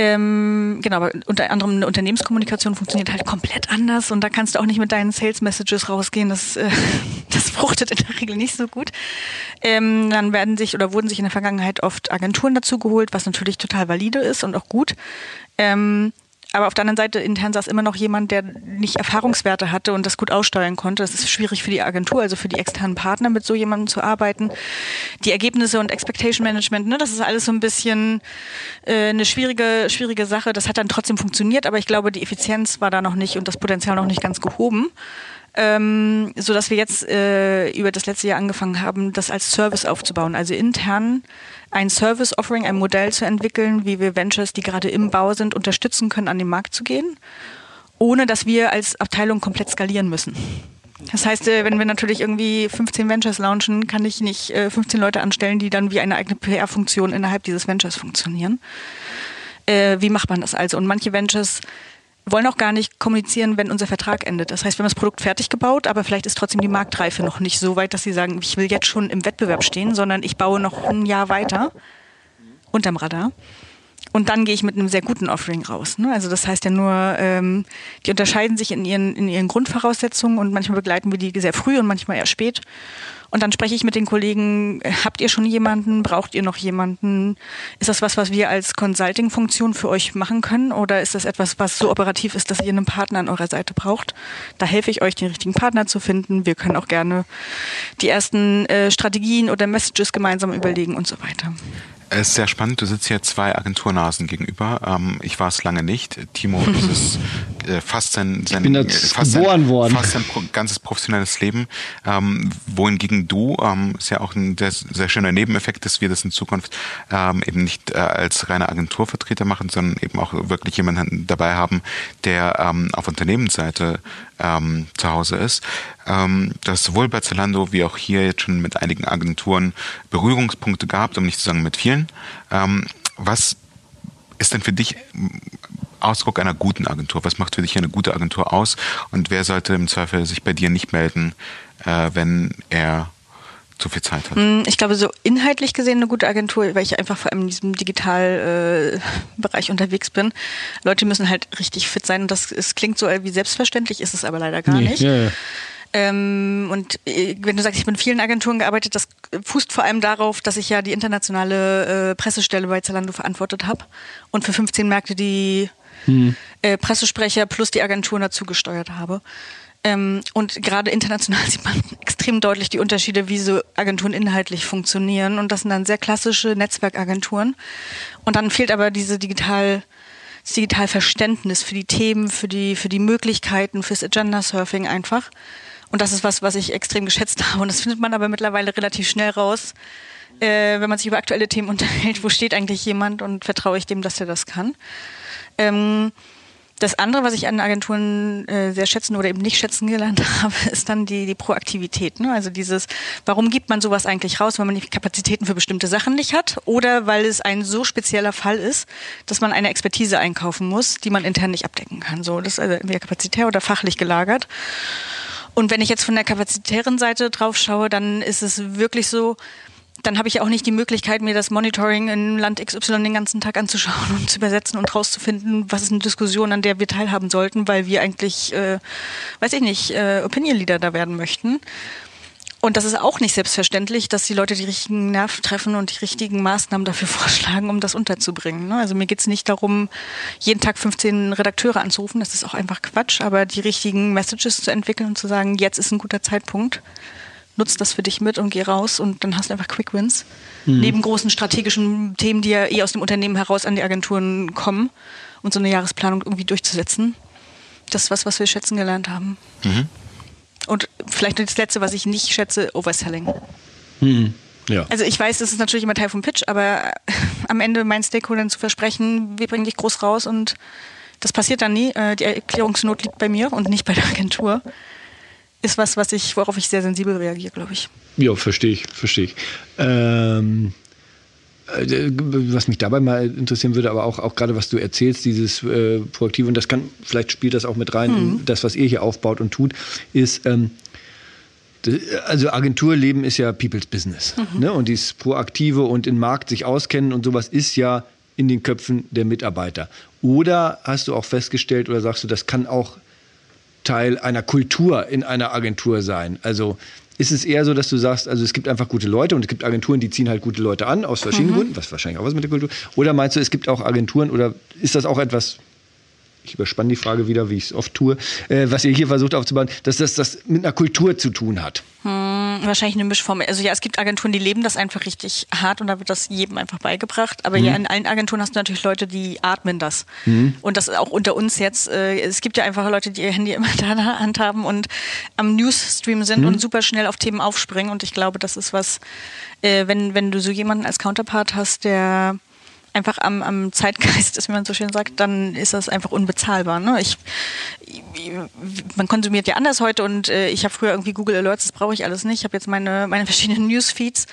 Ähm, genau, aber unter anderem eine Unternehmenskommunikation funktioniert halt komplett anders und da kannst du auch nicht mit deinen Sales Messages rausgehen. Das, äh, das fruchtet in der Regel nicht so gut. Ähm, dann werden sich oder wurden sich in der Vergangenheit oft Agenturen dazu geholt, was natürlich total valide ist und auch gut. Ähm, aber auf der anderen Seite intern saß immer noch jemand, der nicht Erfahrungswerte hatte und das gut aussteuern konnte. Das ist schwierig für die Agentur, also für die externen Partner, mit so jemandem zu arbeiten. Die Ergebnisse und Expectation Management, ne, das ist alles so ein bisschen äh, eine schwierige, schwierige Sache. Das hat dann trotzdem funktioniert, aber ich glaube, die Effizienz war da noch nicht und das Potenzial noch nicht ganz gehoben. Ähm, so dass wir jetzt äh, über das letzte Jahr angefangen haben, das als Service aufzubauen. Also intern ein Service-Offering, ein Modell zu entwickeln, wie wir Ventures, die gerade im Bau sind, unterstützen können, an den Markt zu gehen, ohne dass wir als Abteilung komplett skalieren müssen. Das heißt, äh, wenn wir natürlich irgendwie 15 Ventures launchen, kann ich nicht äh, 15 Leute anstellen, die dann wie eine eigene PR-Funktion innerhalb dieses Ventures funktionieren. Äh, wie macht man das also? Und manche Ventures wollen auch gar nicht kommunizieren, wenn unser Vertrag endet. Das heißt, wir haben das Produkt fertig gebaut, aber vielleicht ist trotzdem die Marktreife noch nicht so weit, dass sie sagen, ich will jetzt schon im Wettbewerb stehen, sondern ich baue noch ein Jahr weiter unterm Radar. Und dann gehe ich mit einem sehr guten Offering raus. Ne? Also das heißt ja nur, ähm, die unterscheiden sich in ihren, in ihren Grundvoraussetzungen und manchmal begleiten wir die sehr früh und manchmal eher spät. Und dann spreche ich mit den Kollegen, habt ihr schon jemanden, braucht ihr noch jemanden? Ist das was, was wir als Consulting-Funktion für euch machen können? Oder ist das etwas, was so operativ ist, dass ihr einen Partner an eurer Seite braucht? Da helfe ich euch, den richtigen Partner zu finden. Wir können auch gerne die ersten äh, Strategien oder Messages gemeinsam überlegen und so weiter. Es ist sehr spannend. Du sitzt hier zwei Agenturnasen gegenüber. Ähm, ich war es lange nicht. Timo ist es äh, fast sein, sein, äh, fast geboren sein, worden. fast sein ganzes professionelles Leben. Ähm, wohingegen du, ähm, ist ja auch ein sehr, sehr schöner Nebeneffekt, dass wir das in Zukunft ähm, eben nicht äh, als reine Agenturvertreter machen, sondern eben auch wirklich jemanden dabei haben, der ähm, auf Unternehmensseite ähm, zu Hause ist. Ähm, das sowohl bei Zalando wie auch hier jetzt schon mit einigen Agenturen Berührungspunkte gehabt, um nicht zu sagen mit vielen. Ähm, was ist denn für dich Ausdruck einer guten Agentur? Was macht für dich eine gute Agentur aus? Und wer sollte im Zweifel sich bei dir nicht melden, äh, wenn er zu viel Zeit hat? Mm, Ich glaube, so inhaltlich gesehen eine gute Agentur, weil ich einfach vor allem in diesem Digitalbereich äh, unterwegs bin. Leute müssen halt richtig fit sein und das es klingt so wie selbstverständlich, ist es aber leider gar Nee, nicht. ja, ja. Ähm, und äh, wenn du sagst, ich bin in vielen Agenturen gearbeitet, das fußt vor allem darauf, dass ich ja die internationale äh, Pressestelle bei Zalando verantwortet habe und für 15 Märkte die äh, Pressesprecher plus die Agenturen dazu gesteuert habe. Ähm, und gerade international sieht man extrem deutlich die Unterschiede, wie so Agenturen inhaltlich funktionieren. Und das sind dann sehr klassische Netzwerkagenturen. Und dann fehlt aber diese digital das Digitalverständnis für die Themen, für die, für die Möglichkeiten, fürs Agenda-Surfing einfach. Und das ist was, was ich extrem geschätzt habe. Und das findet man aber mittlerweile relativ schnell raus, äh, wenn man sich über aktuelle Themen unterhält. Wo steht eigentlich jemand und vertraue ich dem, dass er das kann? Ähm, das andere, was ich an Agenturen äh, sehr schätzen oder eben nicht schätzen gelernt habe, ist dann die, die Proaktivität. Ne? Also dieses, warum gibt man sowas eigentlich raus, wenn man die Kapazitäten für bestimmte Sachen nicht hat oder weil es ein so spezieller Fall ist, dass man eine Expertise einkaufen muss, die man intern nicht abdecken kann. So, das ist also entweder kapazitär oder fachlich gelagert. Und wenn ich jetzt von der kapazitären Seite drauf schaue, dann ist es wirklich so, dann habe ich auch nicht die Möglichkeit, mir das Monitoring in Land XY den ganzen Tag anzuschauen und zu übersetzen und rauszufinden, was ist eine Diskussion, an der wir teilhaben sollten, weil wir eigentlich, äh, weiß ich nicht, äh, Opinion Leader da werden möchten. Und das ist auch nicht selbstverständlich, dass die Leute die richtigen Nerven treffen und die richtigen Maßnahmen dafür vorschlagen, um das unterzubringen. ne? Also mir geht's nicht darum, jeden Tag 15 Redakteure anzurufen, das ist auch einfach Quatsch, aber die richtigen Messages zu entwickeln und zu sagen, jetzt ist ein guter Zeitpunkt, nutz das für dich mit und geh raus und dann hast du einfach Quick Wins. Neben großen strategischen Themen, die ja eh aus dem Unternehmen heraus an die Agenturen kommen und so eine Jahresplanung irgendwie durchzusetzen. Das ist was, was wir schätzen gelernt haben. Und vielleicht das Letzte, was ich nicht schätze, Overselling. Ja. Also ich weiß, das ist natürlich immer Teil vom Pitch, aber am Ende meinen Stakeholdern zu versprechen, wir bringen dich groß raus und das passiert dann nie. Äh, Die Erklärungsnot liegt bei mir und nicht bei der Agentur. Ist was, was ich, worauf ich sehr sensibel reagiere, glaube ich. Ja, verstehe ich, verstehe ich. Ähm, äh, was mich dabei mal interessieren würde, aber auch, auch gerade was du erzählst, dieses äh, Proaktive, und das kann, vielleicht spielt das auch mit rein, in das, was ihr hier aufbaut und tut, ist, ähm, also Agenturleben ist ja People's Business. Ne? Und dieses Proaktive und im Markt sich auskennen und sowas ist ja in den Köpfen der Mitarbeiter. Oder hast du auch festgestellt oder sagst du, das kann auch Teil einer Kultur in einer Agentur sein? Also ist es eher so, dass du sagst, also es gibt einfach gute Leute und es gibt Agenturen, die ziehen halt gute Leute an, aus verschiedenen Gründen, was wahrscheinlich auch was mit der Kultur. Oder meinst du, es gibt auch Agenturen oder ist das auch etwas, ich überspanne die Frage wieder, wie ich es oft tue, äh, was ihr hier versucht aufzubauen, dass das, das mit einer Kultur zu tun hat? Wahrscheinlich eine Mischform. Also ja, es gibt Agenturen, die leben das einfach richtig hart und da wird das jedem einfach beigebracht. Aber ja, in allen Agenturen hast du natürlich Leute, die atmen das. Und das ist auch unter uns jetzt. Äh, es gibt ja einfach Leute, die ihr Handy immer da in der Hand haben und am Newsstream sind und super schnell auf Themen aufspringen. Und ich glaube, das ist was, äh, wenn, wenn du so jemanden als Counterpart hast, der einfach am, am Zeitgeist ist, wie man so schön sagt, dann ist das einfach unbezahlbar. Ne? Ich, man konsumiert ja anders heute und äh, ich habe früher irgendwie Google Alerts, das brauche ich alles nicht. Ich habe jetzt meine, meine verschiedenen Newsfeeds.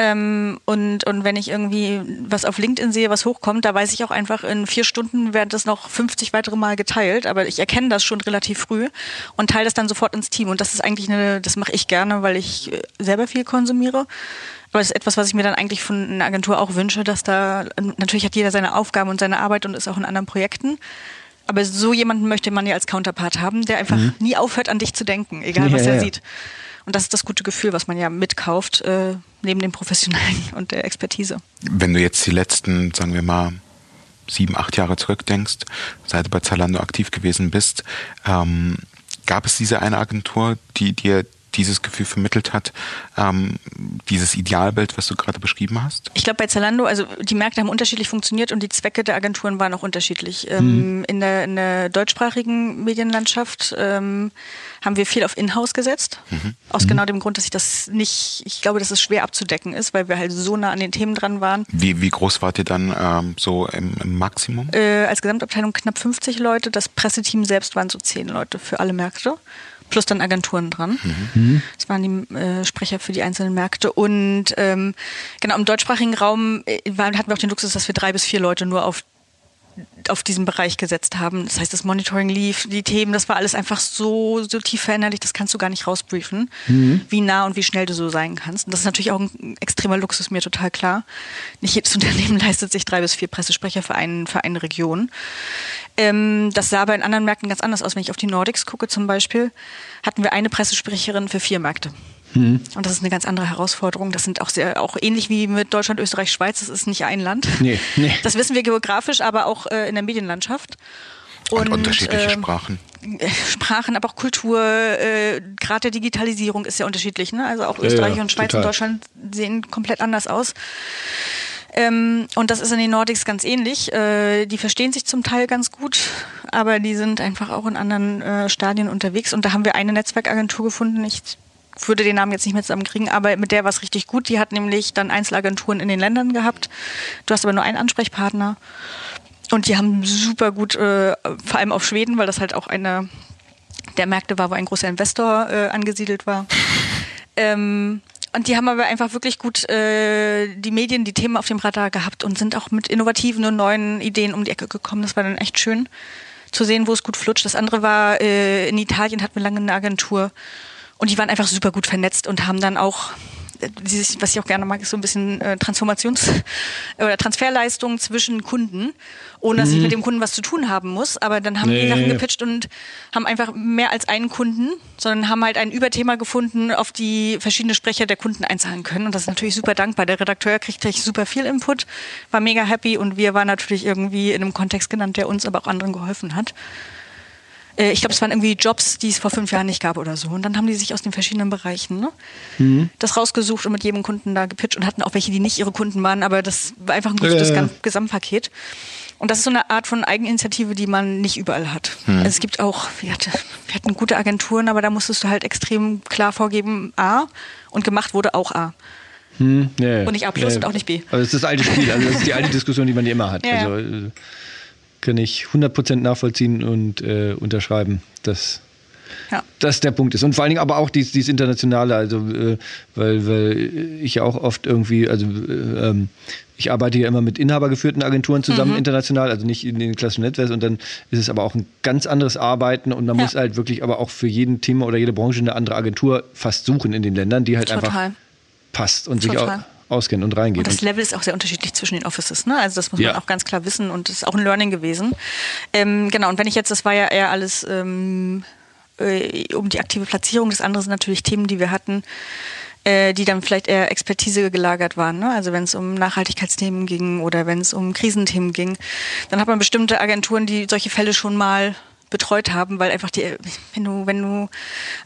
Ähm, und, und wenn ich irgendwie was auf LinkedIn sehe, was hochkommt, da weiß ich auch einfach, in vier Stunden werden das noch 50 weitere Mal geteilt, aber ich erkenne das schon relativ früh und teile das dann sofort ins Team. Und das ist eigentlich eine, das mache ich gerne, weil ich äh, selber viel konsumiere. Aber es ist etwas, was ich mir dann eigentlich von einer Agentur auch wünsche, dass da, natürlich hat jeder seine Aufgaben und seine Arbeit und ist auch in anderen Projekten. Aber so jemanden möchte man ja als Counterpart haben, der einfach nie aufhört, an dich zu denken, egal was Ja, er ja. sieht. Und das ist das gute Gefühl, was man ja mitkauft, äh, neben dem Professionellen und der Expertise. Wenn du jetzt die letzten, sagen wir mal, sieben, acht Jahre zurückdenkst, seit du bei Zalando aktiv gewesen bist, ähm, gab es diese eine Agentur, die dir dieses Gefühl vermittelt hat, ähm, dieses Idealbild, was du gerade beschrieben hast? Ich glaube bei Zalando, also die Märkte haben unterschiedlich funktioniert und die Zwecke der Agenturen waren auch unterschiedlich. Ähm, mhm. in, der, in der deutschsprachigen Medienlandschaft ähm, haben wir viel auf Inhouse gesetzt. Mhm. Aus mhm. genau dem Grund, dass ich das nicht, ich glaube, dass es schwer abzudecken ist, weil wir halt so nah an den Themen dran waren. Wie, wie groß wart ihr dann ähm, so im, im Maximum? Äh, als Gesamtabteilung knapp 50 Leute. Das Presseteam selbst waren so 10 Leute für alle Märkte plus dann Agenturen dran. Mhm. Das waren die äh, Sprecher für die einzelnen Märkte. Und ähm, genau, im deutschsprachigen Raum äh, hatten wir auch den Luxus, dass wir drei bis vier Leute nur auf auf diesem Bereich gesetzt haben. Das heißt, das Monitoring lief, die Themen, das war alles einfach so, so tief verinnerlicht, das kannst du gar nicht rausbriefen, mhm. wie nah und wie schnell du so sein kannst. Und das ist natürlich auch ein extremer Luxus, mir total klar. Nicht jedes Unternehmen leistet sich drei bis vier Pressesprecher für, einen, für eine Region. Ähm, das sah aber in anderen Märkten ganz anders aus. Wenn ich auf die Nordics gucke zum Beispiel, hatten wir eine Pressesprecherin für vier Märkte. Mhm. Und das ist eine ganz andere Herausforderung. Das sind auch sehr, auch ähnlich wie mit Deutschland, Österreich, Schweiz. Das ist nicht ein Land. Nee, nee. Das wissen wir geografisch, aber auch äh, in der Medienlandschaft. Und, und unterschiedliche äh, Sprachen. Sprachen, aber auch Kultur, äh, Grad der Digitalisierung ist ja unterschiedlich. Ne? Also auch Österreich ja, ja, und Schweiz total. und Deutschland sehen komplett anders aus. Ähm, und das ist in den Nordics ganz ähnlich. Äh, die verstehen sich zum Teil ganz gut, aber die sind einfach auch in anderen äh, Stadien unterwegs. Und da haben wir eine Netzwerkagentur gefunden. Ich würde den Namen jetzt nicht mehr zusammenkriegen, aber mit der war es richtig gut. Die hat nämlich dann Einzelagenturen in den Ländern gehabt. Du hast aber nur einen Ansprechpartner. Und die haben super gut, äh, vor allem auf Schweden, weil das halt auch einer der Märkte war, wo ein großer Investor äh, angesiedelt war. Ähm, und die haben aber einfach wirklich gut äh, die Medien, die Themen auf dem Radar gehabt und sind auch mit innovativen und neuen Ideen um die Ecke gekommen. Das war dann echt schön zu sehen, wo es gut flutscht. Das andere war, äh, in Italien hatten wir lange eine Agentur und die waren einfach super gut vernetzt und haben dann auch dieses, was ich auch gerne mag, ist so ein bisschen äh, Transformations- oder Transferleistung zwischen Kunden, ohne dass mhm. ich mit dem Kunden was zu tun haben muss. Aber dann haben nee. die Sachen gepitcht und haben einfach mehr als einen Kunden, sondern haben halt ein Überthema gefunden, auf die verschiedene Sprecher der Kunden einzahlen können. Und das ist natürlich super dankbar. Der Redakteur kriegt gleich super viel Input, war mega happy und wir waren natürlich irgendwie in einem Kontext genannt, der uns aber auch anderen geholfen hat. Äh, ich glaube, es waren irgendwie Jobs, die es vor fünf Jahren nicht gab oder so. Und dann haben die sich aus den verschiedenen Bereichen ne, mhm. das rausgesucht und mit jedem Kunden da gepitcht und hatten auch welche, die nicht ihre Kunden waren, aber das war einfach ein gutes ja, ja. Gesamtpaket. Und das ist so eine Art von Eigeninitiative, die man nicht überall hat. Mhm. Also es gibt auch, wir, hatte, wir hatten gute Agenturen, aber da musstest du halt extrem klar vorgeben, A, und gemacht wurde auch A. Hm, ja, und nicht A plus und auch nicht B. Also das ist das alte Spiel, also das ist die alte Diskussion, die man immer hat. Also, äh, kann ich 100% nachvollziehen und äh, unterschreiben, dass ja. das der Punkt ist. Und vor allen Dingen aber auch dieses, dieses Internationale, also äh, weil, weil ich ja auch oft irgendwie, also äh, ähm, ich arbeite ja immer mit inhabergeführten Agenturen zusammen mhm. international, also nicht in den klassischen Netzwerken und dann ist es aber auch ein ganz anderes Arbeiten und man ja. muss halt wirklich aber auch für jeden Thema oder jede Branche eine andere Agentur fast suchen in den Ländern, die halt Total. einfach passt und Total. sich auch auskennen und reingehen. Und das Level ist auch sehr unterschiedlich zwischen den Offices, ne? Also das muss ja. man auch ganz klar wissen und das ist auch ein Learning gewesen. Ähm, genau, und wenn ich jetzt, das war ja eher alles ähm, äh, um die aktive Platzierung, das andere sind natürlich Themen, die wir hatten, äh, die dann vielleicht eher Expertise gelagert waren. Ne? Also wenn es um Nachhaltigkeitsthemen ging oder wenn es um Krisenthemen ging, dann hat man bestimmte Agenturen, die solche Fälle schon mal betreut haben, weil einfach die, wenn du, wenn du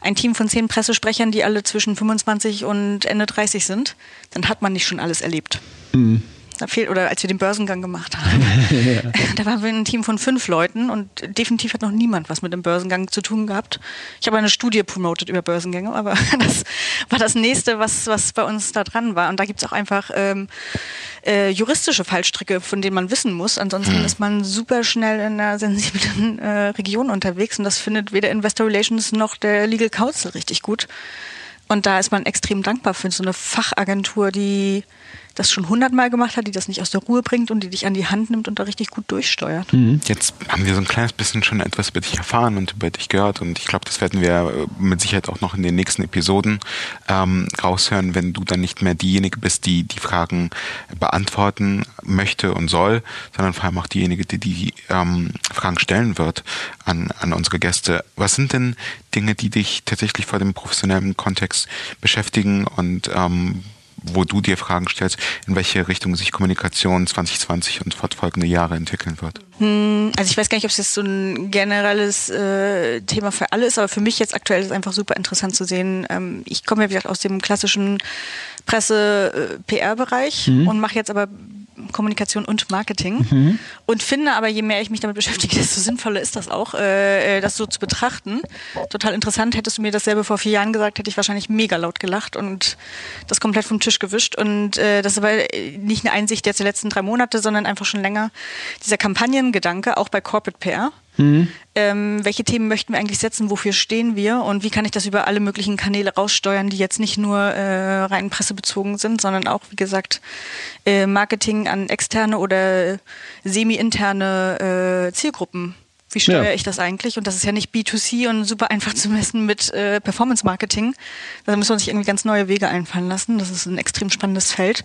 ein Team von zehn Pressesprechern, die alle zwischen 25 und Ende 30 sind, dann hat man nicht schon alles erlebt. Mhm. Da fehlt, oder als wir den Börsengang gemacht haben, ja. da waren wir ein Team von fünf Leuten und definitiv hat noch niemand was mit dem Börsengang zu tun gehabt. Ich habe eine Studie promotet über Börsengänge, aber das war das nächste, was, was bei uns da dran war. Und da gibt es auch einfach ähm, äh, juristische Fallstricke, von denen man wissen muss. Ansonsten mhm. ist man super schnell in einer sensiblen äh, Region unterwegs und das findet weder Investor Relations noch der Legal Counsel richtig gut. Und da ist man extrem dankbar für so eine Fachagentur, die das schon hundertmal gemacht hat, die das nicht aus der Ruhe bringt und die dich an die Hand nimmt und da richtig gut durchsteuert. Mhm. Jetzt haben wir so ein kleines bisschen schon etwas über dich erfahren und über dich gehört und ich glaube, das werden wir äh, mit Sicherheit auch noch in den nächsten Episoden ähm, raushören, wenn du dann nicht mehr diejenige bist, die die Fragen beantworten möchte und soll, sondern vor allem auch diejenige, die die ähm, Fragen stellen wird an, an unsere Gäste. Was sind denn Dinge, die dich tatsächlich vor dem professionellen Kontext beschäftigen und ähm, wo du dir Fragen stellst, in welche Richtung sich Kommunikation 2020 und fortfolgende Jahre entwickeln wird. Hm, also ich weiß gar nicht, ob es jetzt so ein generelles äh, Thema für alle ist, aber für mich jetzt aktuell ist es einfach super interessant zu sehen. Ähm, ich komme ja wie gesagt aus dem klassischen Presse-PR-Bereich mhm. und mache jetzt aber Kommunikation und Marketing mhm. und finde aber, je mehr ich mich damit beschäftige, desto sinnvoller ist das auch, äh, äh, das so zu betrachten. Total interessant. Hättest du mir dasselbe vor vier Jahren gesagt, hätte ich wahrscheinlich mega laut gelacht und das komplett vom Tisch gewischt. Und äh, das ist aber nicht eine Einsicht jetzt der letzten drei Monate, sondern einfach schon länger dieser Kampagnengedanke, auch bei Corporate PR. Mhm. Ähm, welche Themen möchten wir eigentlich setzen? Wofür stehen wir? Und wie kann ich das über alle möglichen Kanäle raussteuern, die jetzt nicht nur äh, rein pressebezogen sind, sondern auch, wie gesagt, äh, Marketing an externe oder semi-interne äh, Zielgruppen wie steuere ja. ich das eigentlich? Und das ist ja nicht B2C und super einfach zu messen mit äh, Performance Marketing. Da müssen wir sich irgendwie ganz neue Wege einfallen lassen. Das ist ein extrem spannendes Feld.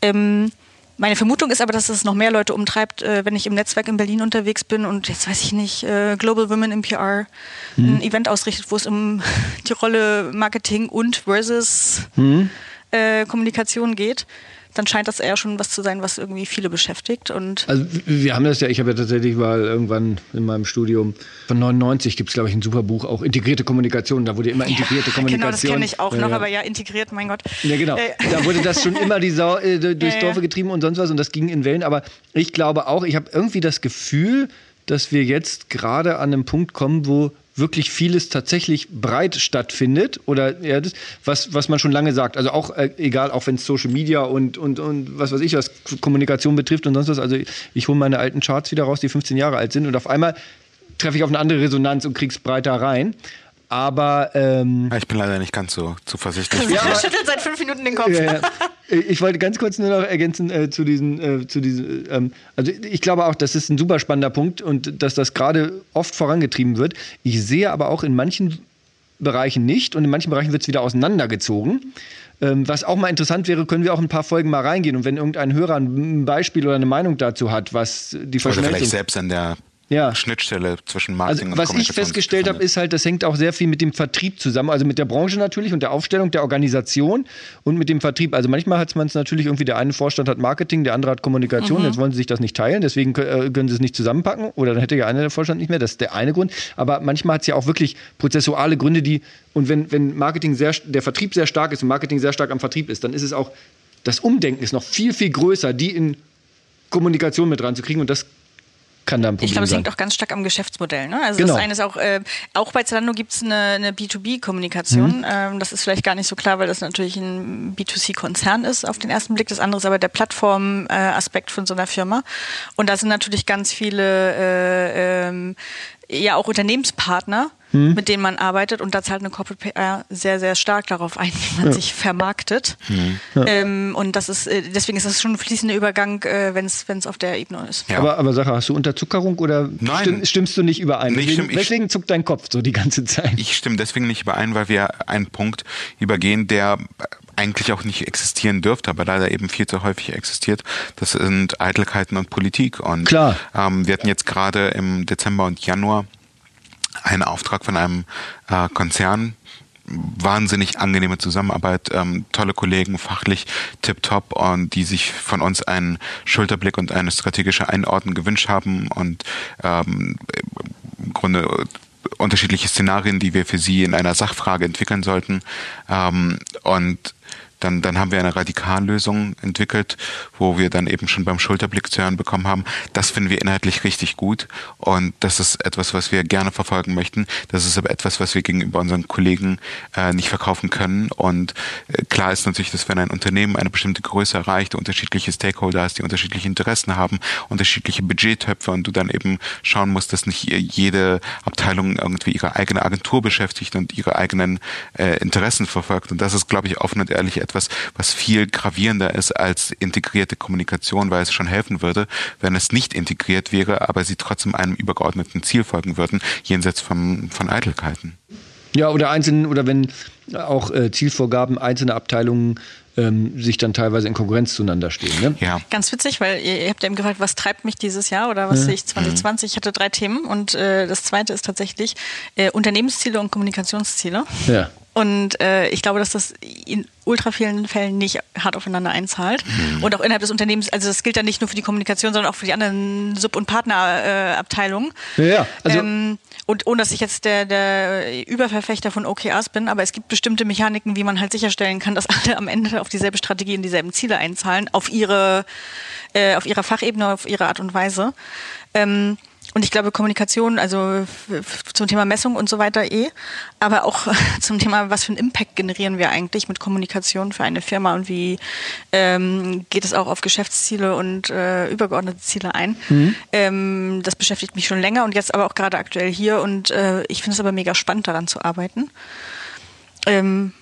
Ähm, meine Vermutung ist aber, dass es noch mehr Leute umtreibt, äh, wenn ich im Netzwerk in Berlin unterwegs bin und jetzt weiß ich nicht, äh, Global Women in PR mhm. ein Event ausrichtet, wo es um die Rolle Marketing und versus mhm. äh, Kommunikation geht dann scheint das eher schon was zu sein, was irgendwie viele beschäftigt. Und also wir haben das ja, ich habe ja tatsächlich mal irgendwann in meinem Studium von 99 gibt es, glaube ich, ein super Buch, auch integrierte Kommunikation. Da wurde immer integrierte ja, Kommunikation. Genau, das kenne ich auch noch, ja. aber ja, integriert, mein Gott. Ja, genau. Äh. Da wurde das schon immer die Sau äh, durchs ja, Dorf getrieben und sonst was und das ging in Wellen. Aber ich glaube auch, ich habe irgendwie das Gefühl, dass wir jetzt gerade an einem Punkt kommen, wo wirklich vieles tatsächlich breit stattfindet oder ja, das, was, was man schon lange sagt. Also auch äh, egal, auch wenn es Social Media und, und, und was weiß ich, was Kommunikation betrifft und sonst was. Also ich, ich hole meine alten Charts wieder raus, die 15 Jahre alt sind und auf einmal treffe ich auf eine andere Resonanz und krieg's breiter rein. Aber ähm, ich bin leider nicht ganz so zuversichtlich. Ja, er schüttelt seit fünf Minuten den Kopf. Ja, ja. Ich wollte ganz kurz nur noch ergänzen äh, zu diesen, äh, zu diesen ähm, also ich glaube auch, das ist ein super spannender Punkt und dass das gerade oft vorangetrieben wird. Ich sehe aber auch in manchen Bereichen nicht und in manchen Bereichen wird es wieder auseinandergezogen. Ähm, was auch mal interessant wäre, können wir auch ein paar Folgen mal reingehen und wenn irgendein Hörer ein Beispiel oder eine Meinung dazu hat, was die Verschmelzung... Oder vielleicht selbst an der ja. Schnittstelle zwischen Marketing also, und Was ich festgestellt habe, ist halt, das hängt auch sehr viel mit dem Vertrieb zusammen, also mit der Branche natürlich und der Aufstellung der Organisation und mit dem Vertrieb. Also manchmal hat man es natürlich irgendwie, der eine Vorstand hat Marketing, der andere hat Kommunikation, mhm. jetzt wollen sie sich das nicht teilen, deswegen äh, können sie es nicht zusammenpacken oder dann hätte ja einer der Vorstand nicht mehr, das ist der eine Grund. Aber manchmal hat es ja auch wirklich prozessuale Gründe, die, und wenn, wenn Marketing sehr, der Vertrieb sehr stark ist und Marketing sehr stark am Vertrieb ist, dann ist es auch, das Umdenken ist noch viel, viel größer, die in Kommunikation mit reinzukriegen und das kann da ein Problem Ich glaube, es hängt auch ganz stark am Geschäftsmodell. Ne? Also genau. das eine ist auch, äh, auch bei Zalando gibt es eine, eine B2B-Kommunikation. Mhm. Ähm, das ist vielleicht gar nicht so klar, weil das natürlich ein B2C-Konzern ist auf den ersten Blick. Das andere ist aber der Plattform-Aspekt äh, von so einer Firma. Und da sind natürlich ganz viele äh, ähm, ja auch Unternehmenspartner, hm. mit denen man arbeitet und da zahlt eine Corporate PR sehr, sehr stark darauf ein, wie man ja. sich vermarktet. Hm. Ja. Ähm, und das ist, äh, deswegen ist das schon ein fließender Übergang, äh, wenn es auf der Ebene ist. Ja. Aber, aber Sache, hast du Unterzuckerung oder Nein. stimmst du nicht überein? Nee, deswegen, deswegen zuckt dein Kopf so die ganze Zeit. Ich stimme deswegen nicht überein, weil wir einen Punkt übergehen, der eigentlich auch nicht existieren dürfte, aber leider eben viel zu häufig existiert. Das sind Eitelkeiten und Politik. Und Klar. Ähm, wir hatten jetzt gerade im Dezember und Januar einen Auftrag von einem äh, Konzern, wahnsinnig angenehme Zusammenarbeit, ähm, tolle Kollegen, fachlich tipptopp und die sich von uns einen Schulterblick und eine strategische Einordnung gewünscht haben und ähm, im Grunde unterschiedliche Szenarien, die wir für sie in einer Sachfrage entwickeln sollten. Ähm, und dann, dann haben wir eine Radikallösung entwickelt, wo wir dann eben schon beim Schulterblick zu hören bekommen haben. Das finden wir inhaltlich richtig gut und das ist etwas, was wir gerne verfolgen möchten. Das ist aber etwas, was wir gegenüber unseren Kollegen äh, nicht verkaufen können. Und äh, klar ist natürlich, dass wenn ein Unternehmen eine bestimmte Größe erreicht, unterschiedliche Stakeholder hast, die unterschiedliche Interessen haben, unterschiedliche Budgettöpfe und du dann eben schauen musst, dass nicht jede Abteilung irgendwie ihre eigene Agentur beschäftigt und ihre eigenen äh, Interessen verfolgt. Und das ist, glaube ich, offen und ehrlich etwas, etwas, was viel gravierender ist als integrierte Kommunikation, weil es schon helfen würde, wenn es nicht integriert wäre, aber sie trotzdem einem übergeordneten Ziel folgen würden, jenseits von, von Eitelkeiten. Ja, oder einzelnen, oder wenn auch äh, Zielvorgaben einzelner Abteilungen ähm, sich dann teilweise in Konkurrenz zueinander stehen. Ne? Ja. Ganz witzig, weil ihr, ihr habt ja eben gefragt, was treibt mich dieses Jahr oder was ja. sehe ich 2020? Ich hatte drei Themen und äh, das zweite ist tatsächlich äh, Unternehmensziele und Kommunikationsziele. Ja. Und äh, ich glaube, dass das in ultra vielen Fällen nicht hart aufeinander einzahlt. Mhm. Und auch innerhalb des Unternehmens, also das gilt dann nicht nur für die Kommunikation, sondern auch für die anderen Sub- und Partnerabteilungen. Äh, ja, ja. Also ähm, und ohne dass ich jetzt der, der Überverfechter von OKRs bin, aber es gibt bestimmte Mechaniken, wie man halt sicherstellen kann, dass alle am Ende auf dieselbe Strategie und dieselben Ziele einzahlen, auf ihre, äh, auf ihrer Fachebene, auf ihre Art und Weise. Ähm, und ich glaube, Kommunikation, also zum Thema Messung und so weiter eh, aber auch zum Thema, was für einen Impact generieren wir eigentlich mit Kommunikation für eine Firma und wie ähm, geht es auch auf Geschäftsziele und äh, übergeordnete Ziele ein. Mhm. Ähm, das beschäftigt mich schon länger und jetzt aber auch gerade aktuell hier und äh, ich finde es aber mega spannend, daran zu arbeiten. Ähm,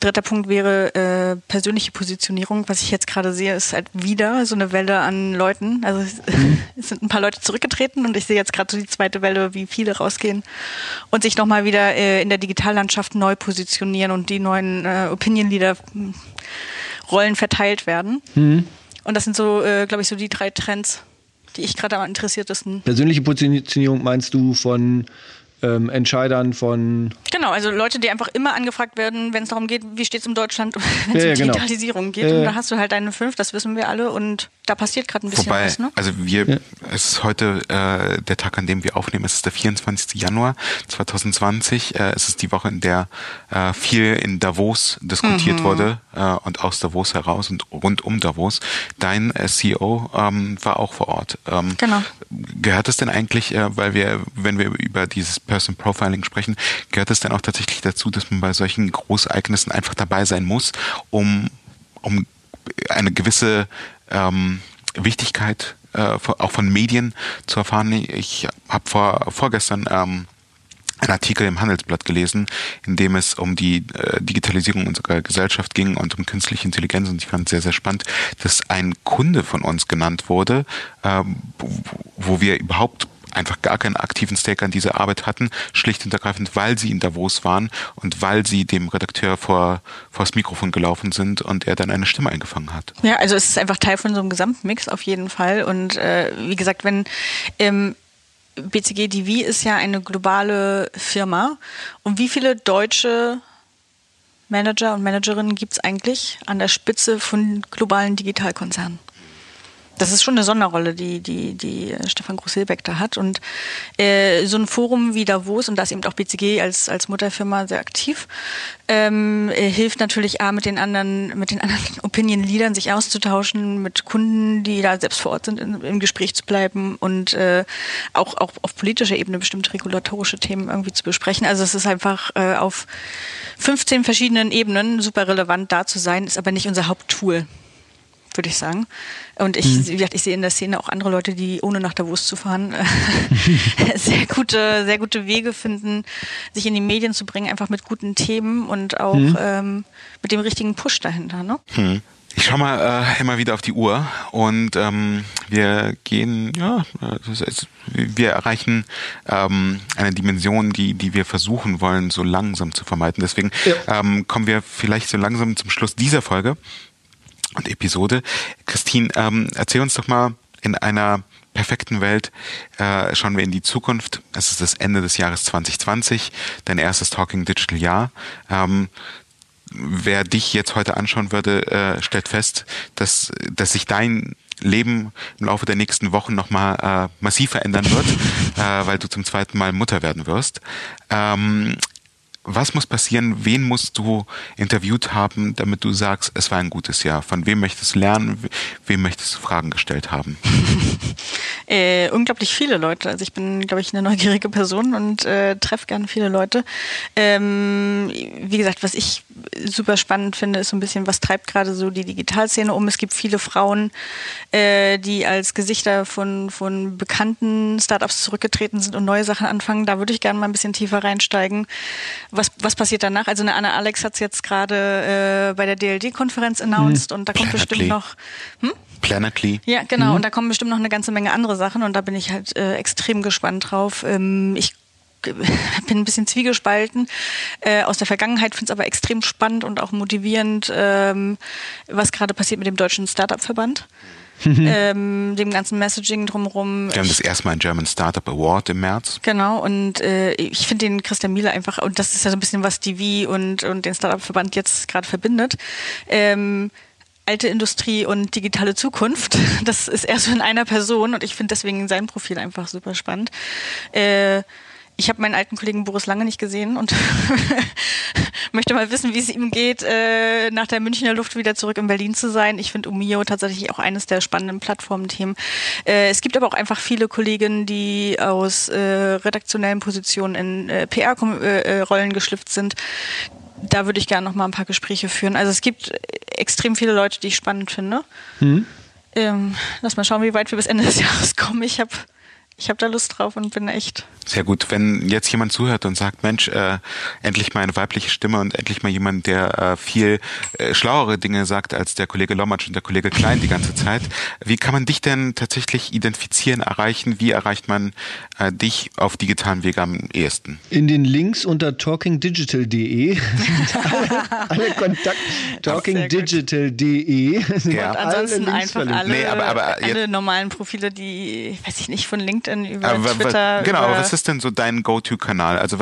Dritter Punkt wäre äh, persönliche Positionierung. Was ich jetzt gerade sehe, ist halt wieder so eine Welle an Leuten. Also mhm. es sind ein paar Leute zurückgetreten und ich sehe jetzt gerade so die zweite Welle, wie viele rausgehen und sich nochmal wieder äh, in der Digitallandschaft neu positionieren und die neuen äh, Opinion Leader hm, Rollen verteilt werden. Mhm. Und das sind so, äh, glaube ich, so die drei Trends, die ich gerade am interessiertesten. Persönliche Positionierung meinst du von ähm, Entscheidern von. Genau, also Leute, die einfach immer angefragt werden, wenn es darum geht, wie steht es um Deutschland, wenn es ja, um genau. Digitalisierung geht. und da hast du halt deine fünf, das wissen wir alle und da passiert gerade ein bisschen Wobei, was. Ne? Also wir, ja. es ist heute äh, der Tag, an dem wir aufnehmen, es ist der 24. Januar 2020. Äh, es ist die Woche, in der äh, viel in Davos diskutiert mhm. wurde äh, und aus Davos heraus und rund um Davos. Dein äh, CEO ähm, war auch vor Ort. Ähm, genau. Gehört es denn eigentlich, äh, weil wir, wenn wir über dieses Person Profiling sprechen, gehört es dann auch tatsächlich dazu, dass man bei solchen Großereignissen einfach dabei sein muss, um, um eine gewisse ähm, Wichtigkeit äh, auch von Medien zu erfahren. Ich habe vor, vorgestern ähm, einen Artikel im Handelsblatt gelesen, in dem es um die äh, Digitalisierung unserer Gesellschaft ging und um künstliche Intelligenz. Und ich fand es sehr, sehr spannend, dass ein Kunde von uns genannt wurde, ähm, wo wir überhaupt einfach gar keinen aktiven Stake an dieser Arbeit hatten, schlicht und ergreifend, weil sie in Davos waren und weil sie dem Redakteur vor, vor das Mikrofon gelaufen sind und er dann eine Stimme eingefangen hat. Ja, also es ist einfach Teil von so einem Gesamtmix auf jeden Fall. Und äh, wie gesagt, wenn ähm, BCG DV ist ja eine globale Firma. Und wie viele deutsche Manager und Managerinnen gibt es eigentlich an der Spitze von globalen Digitalkonzernen? Das ist schon eine Sonderrolle, die, die, die Stefan Groß-Hilbeck da hat. Und äh, so ein Forum wie Davos, und da ist eben auch BCG als, als Mutterfirma sehr aktiv, ähm, äh, hilft natürlich A, mit den anderen, mit den anderen Opinion-Leadern sich auszutauschen, mit Kunden, die da selbst vor Ort sind, in, im Gespräch zu bleiben und äh, auch, auch auf politischer Ebene bestimmte regulatorische Themen irgendwie zu besprechen. Also es ist einfach äh, auf 15 verschiedenen Ebenen super relevant da zu sein, ist aber nicht unser Haupttool würde ich sagen. Und ich, mhm. ich sehe in der Szene auch andere Leute, die ohne nach Davos zu fahren sehr gute, sehr gute Wege finden, sich in die Medien zu bringen, einfach mit guten Themen und auch mhm. ähm, mit dem richtigen Push dahinter. Ne? Mhm. Ich schaue mal äh, immer wieder auf die Uhr und ähm, wir gehen, ja, ist, wir erreichen ähm, eine Dimension, die, die wir versuchen wollen, so langsam zu vermeiden. Deswegen ja. ähm, kommen wir vielleicht so langsam zum Schluss dieser Folge und Episode. Christine, ähm, erzähl uns doch mal in einer perfekten Welt äh, schauen wir in die Zukunft. Es ist das Ende des Jahres 2020, dein erstes Talking Digital Jahr. Ähm, wer dich jetzt heute anschauen würde, äh, stellt fest, dass, dass sich dein Leben im Laufe der nächsten Wochen nochmal äh, massiv verändern wird, äh, weil du zum zweiten Mal Mutter werden wirst. Ähm, was muss passieren? Wen musst du interviewt haben, damit du sagst, es war ein gutes Jahr? Von wem möchtest du lernen? Wem möchtest du Fragen gestellt haben? äh, unglaublich viele Leute. Also ich bin, glaube ich, eine neugierige Person und äh, treffe gerne viele Leute. Ähm, wie gesagt, was ich super spannend finde, ist so ein bisschen, was treibt gerade so die Digitalszene um. Es gibt viele Frauen, äh, die als Gesichter von, von bekannten Startups zurückgetreten sind und neue Sachen anfangen. Da würde ich gerne mal ein bisschen tiefer reinsteigen was, was passiert danach? Also eine Anna Alex hat es jetzt gerade äh, bei der DLD-Konferenz announced hm. und da kommt Planetly. bestimmt noch. Hm? Planetly. Ja, genau. Mhm. Und da kommen bestimmt noch eine ganze Menge andere Sachen und da bin ich halt äh, extrem gespannt drauf. Ähm, ich bin ein bisschen zwiegespalten äh, aus der Vergangenheit, finde es aber extrem spannend und auch motivierend, ähm, was gerade passiert mit dem Deutschen Startup-Verband. ähm, dem ganzen Messaging drumherum. Wir haben das erste Mal einen German Startup Award im März. Genau, und äh, ich finde den Christian Miele einfach, und das ist ja so ein bisschen, was die Wie und, und den Startup-Verband jetzt gerade verbindet. Ähm, alte Industrie und digitale Zukunft. Das ist erst so in einer Person und ich finde deswegen sein Profil einfach super spannend. Äh, ich habe meinen alten Kollegen Boris Lange nicht gesehen und möchte mal wissen, wie es ihm geht, äh, nach der Münchner Luft wieder zurück in Berlin zu sein. Ich finde Umio tatsächlich auch eines der spannenden Plattformthemen. Äh, es gibt aber auch einfach viele Kolleginnen, die aus äh, redaktionellen Positionen in äh, PR-Rollen geschlüpft sind. Da würde ich gerne noch mal ein paar Gespräche führen. Also es gibt extrem viele Leute, die ich spannend finde. Hm. Ähm, lass mal schauen, wie weit wir bis Ende des Jahres kommen. Ich habe ich habe da Lust drauf und bin echt. Sehr gut. Wenn jetzt jemand zuhört und sagt, Mensch, äh, endlich mal eine weibliche Stimme und endlich mal jemand, der äh, viel äh, schlauere Dinge sagt als der Kollege Lommatsch und der Kollege Klein die ganze Zeit. Wie kann man dich denn tatsächlich identifizieren, erreichen? Wie erreicht man äh, dich auf digitalen Wege am ehesten? In den Links unter talkingdigital.de alle, alle Kontakt talkingdigital.de ja. Und ansonsten einfach alle, nee, aber, aber alle normalen Profile, die, weiß ich nicht, von LinkedIn LinkedIn, über aber, Twitter. Genau, über aber was ist denn so dein Go-To-Kanal? Also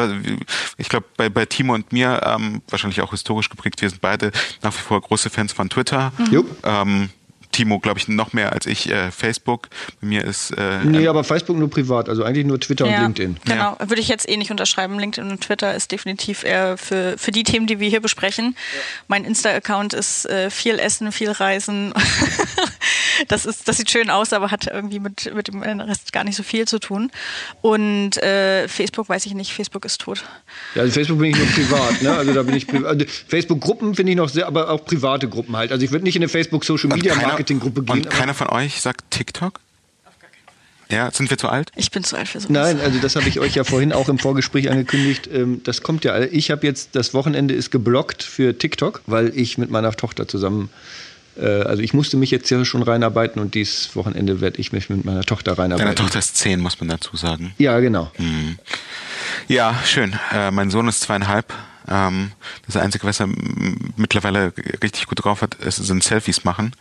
ich glaube, bei, bei Timo und mir, ähm, wahrscheinlich auch historisch geprägt, wir sind beide nach wie vor große Fans von Twitter. Mhm. Ähm, Timo, glaube ich, noch mehr als ich äh, Facebook. Bei mir ist. Äh, nee, aber Facebook nur privat, also eigentlich nur Twitter ja, und LinkedIn. Genau, ja. würde ich jetzt eh nicht unterschreiben. LinkedIn und Twitter ist definitiv eher für, für die Themen, die wir hier besprechen. Ja. Mein Insta-Account ist äh, viel Essen, viel Reisen. das, ist, das sieht schön aus, aber hat irgendwie mit, mit dem Rest gar nicht so viel zu tun. Und äh, Facebook weiß ich nicht, Facebook ist tot. Ja, also Facebook bin ich nur privat, ne? Also da bin ich also Facebook-Gruppen finde ich noch sehr, aber auch private Gruppen halt. Also ich würde nicht in eine Facebook Social Media Marketing Marketinggruppe gehen. Und keiner von euch sagt TikTok? Ja, sind wir zu alt? Ich bin zu alt für sowas. Nein, also das habe ich euch ja vorhin auch im Vorgespräch angekündigt. Ähm, das kommt ja. Ich habe jetzt, das Wochenende ist geblockt für TikTok, weil ich mit meiner Tochter zusammen, äh, also ich musste mich jetzt ja schon reinarbeiten und dieses Wochenende werde ich mich mit meiner Tochter reinarbeiten. Deine Tochter ist zehn, muss man dazu sagen. Ja, genau. Hm. Ja, schön. Äh, mein Sohn ist zweieinhalb. Ähm, das Einzige, was er mittlerweile richtig gut drauf hat, ist, sind Selfies machen.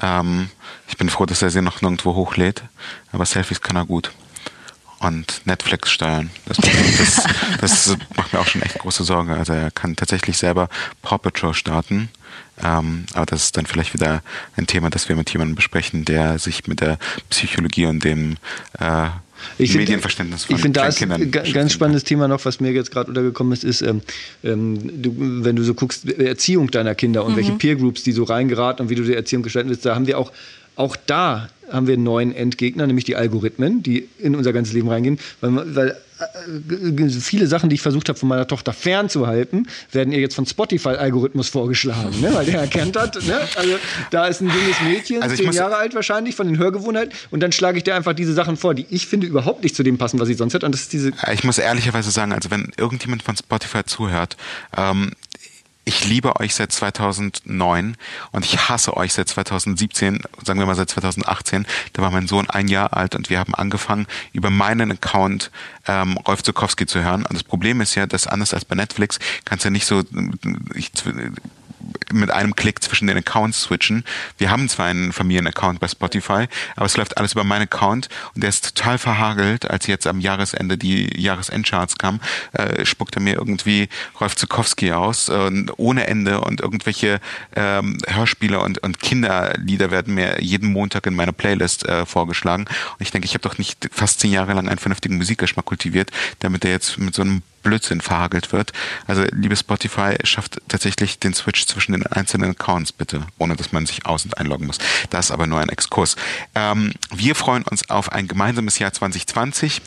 Ähm, ich bin froh, dass er sie noch nirgendwo hochlädt, aber Selfies kann er gut. Und Netflix steuern. Das, das, das macht mir auch schon echt große Sorgen. Also er kann tatsächlich selber Paw Patrol starten. Ähm, aber das ist dann vielleicht wieder ein Thema, das wir mit jemandem besprechen, der sich mit der Psychologie und dem äh, ich find, Medienverständnis von Ich finde, da ist ein ganz spannendes Thema noch, was mir jetzt gerade untergekommen ist, ist, ähm, ähm, du, wenn du so guckst, Erziehung deiner Kinder und mhm. welche Peergroups, die so reingeraten und wie du die Erziehung gestalten willst, da haben wir auch auch da haben wir einen neuen Endgegner, nämlich die Algorithmen, die in unser ganzes Leben reingehen. Weil, weil viele Sachen, die ich versucht habe, von meiner Tochter fernzuhalten, werden ihr jetzt von Spotify-Algorithmus vorgeschlagen, ne? weil der erkennt hat, ne? also da ist ein junges Mädchen, also zehn Jahre alt wahrscheinlich, von den Hörgewohnheiten, und dann schlage ich dir einfach diese Sachen vor, die ich finde überhaupt nicht zu dem passen, was sie sonst hat. Und das ist diese ich muss ehrlicherweise sagen, also wenn irgendjemand von Spotify zuhört, ähm, ich liebe euch seit 2009 und ich hasse euch seit 2017, sagen wir mal seit 2018. Da war mein Sohn ein Jahr alt und wir haben angefangen, über meinen Account ähm, Rolf Zukowski zu hören. Und das Problem ist ja, dass anders als bei Netflix kannst du ja nicht so ich, mit einem Klick zwischen den Accounts switchen. Wir haben zwar einen Familienaccount bei Spotify, aber es läuft alles über meinen Account und der ist total verhagelt. Als jetzt am Jahresende die Jahresendcharts kamen, äh, er mir irgendwie Rolf Zukowski aus, äh, ohne Ende und irgendwelche ähm, Hörspiele und, und Kinderlieder werden mir jeden Montag in meiner Playlist äh, vorgeschlagen. Und ich denke, ich habe doch nicht fast zehn Jahre lang einen vernünftigen Musikgeschmack kultiviert, damit er jetzt mit so einem Blödsinn verhagelt wird. Also liebe Spotify, schafft tatsächlich den Switch zwischen den einzelnen Accounts bitte, ohne dass man sich aus- und einloggen muss. Das ist aber nur ein Exkurs. Ähm, wir freuen uns auf ein gemeinsames Jahr 2020.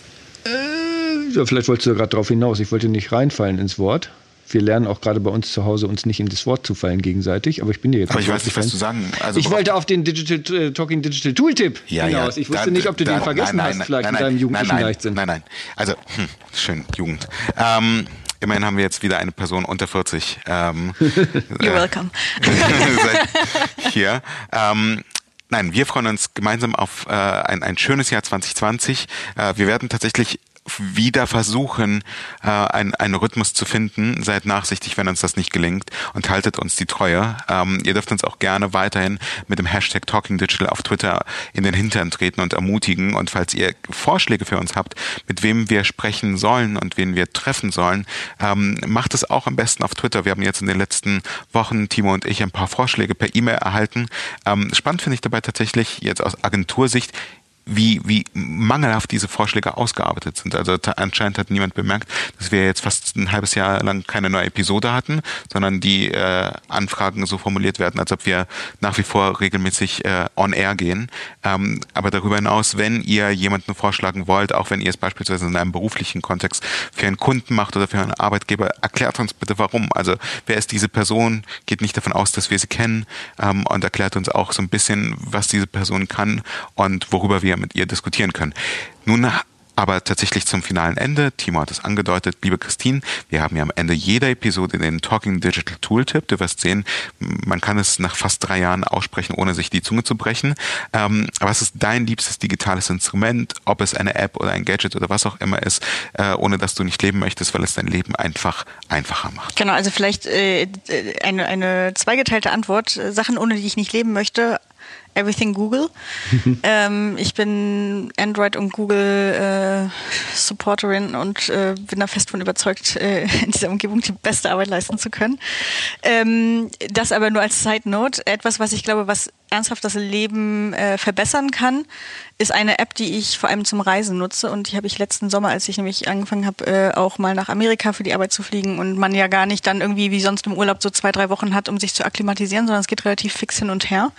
Äh, ja, vielleicht wolltest du gerade darauf hinaus. Ich wollte nicht reinfallen ins Wort wir lernen auch gerade bei uns zu Hause, uns nicht in das Wort zu fallen gegenseitig. Aber ich bin dir jetzt. Aber ich weiß nicht, was du sagen. Also ich wollte auf den Digital, äh, Talking Digital Tooltip ja, hinaus. Ja, ich wusste da, nicht, ob du da, den vergessen nein, nein, hast, vielleicht nein, in deinem jugendlichen nein, Leichtsinn. Nein, nein. Also, hm, schön, Jugend. Ähm, Immerhin haben wir jetzt wieder eine Person unter 40. Ähm, You're welcome. hier. Ähm, Nein, wir freuen uns gemeinsam auf äh, ein, ein schönes Jahr 2020. Äh, wir werden tatsächlich wieder versuchen, äh, einen, einen Rhythmus zu finden. Seid nachsichtig, wenn uns das nicht gelingt und haltet uns die Treue. Ähm, ihr dürft uns auch gerne weiterhin mit dem Hashtag TalkingDigital auf Twitter in den Hintern treten und ermutigen. Und falls ihr Vorschläge für uns habt, mit wem wir sprechen sollen und wen wir treffen sollen, ähm, macht es auch am besten auf Twitter. Wir haben jetzt in den letzten Wochen, Timo und ich, ein paar Vorschläge per E-Mail erhalten. Ähm, spannend finde ich dabei tatsächlich jetzt aus Agentursicht, wie, wie mangelhaft diese Vorschläge ausgearbeitet sind. Also anscheinend hat niemand bemerkt, dass wir jetzt fast ein halbes Jahr lang keine neue Episode hatten, sondern die äh, Anfragen so formuliert werden, als ob wir nach wie vor regelmäßig äh, on air gehen. Ähm, aber darüber hinaus, wenn ihr jemanden vorschlagen wollt, auch wenn ihr es beispielsweise in einem beruflichen Kontext für einen Kunden macht oder für einen Arbeitgeber, erklärt uns bitte warum. Also wer ist diese Person? Geht nicht davon aus, dass wir sie kennen ähm, und erklärt uns auch so ein bisschen, was diese Person kann und worüber wir mit ihr diskutieren können. Nun aber tatsächlich zum finalen Ende, Timo hat es angedeutet, liebe Christine, wir haben ja am Ende jeder Episode den Talking Digital Tooltip. Du wirst sehen, man kann es nach fast drei Jahren aussprechen, ohne sich die Zunge zu brechen. Ähm, was ist dein liebstes digitales Instrument, ob es eine App oder ein Gadget oder was auch immer ist, äh, ohne dass du nicht leben möchtest, weil es dein Leben einfach einfacher macht? Genau, also vielleicht äh, eine, eine zweigeteilte Antwort. Sachen, ohne die ich nicht leben möchte, Everything Google. ähm, ich bin Android und Google äh, Supporterin und äh, bin da fest von überzeugt, äh, in dieser Umgebung die beste Arbeit leisten zu können. Ähm, das aber nur als Side Note. Etwas, was ich glaube, was ernsthaft das Leben äh, verbessern kann, ist eine App, die ich vor allem zum Reisen nutze und die habe ich letzten Sommer, als ich nämlich angefangen habe, äh, auch mal nach Amerika für die Arbeit zu fliegen und man ja gar nicht dann irgendwie wie sonst im Urlaub so zwei, drei Wochen hat, um sich zu akklimatisieren, sondern es geht relativ fix hin und her.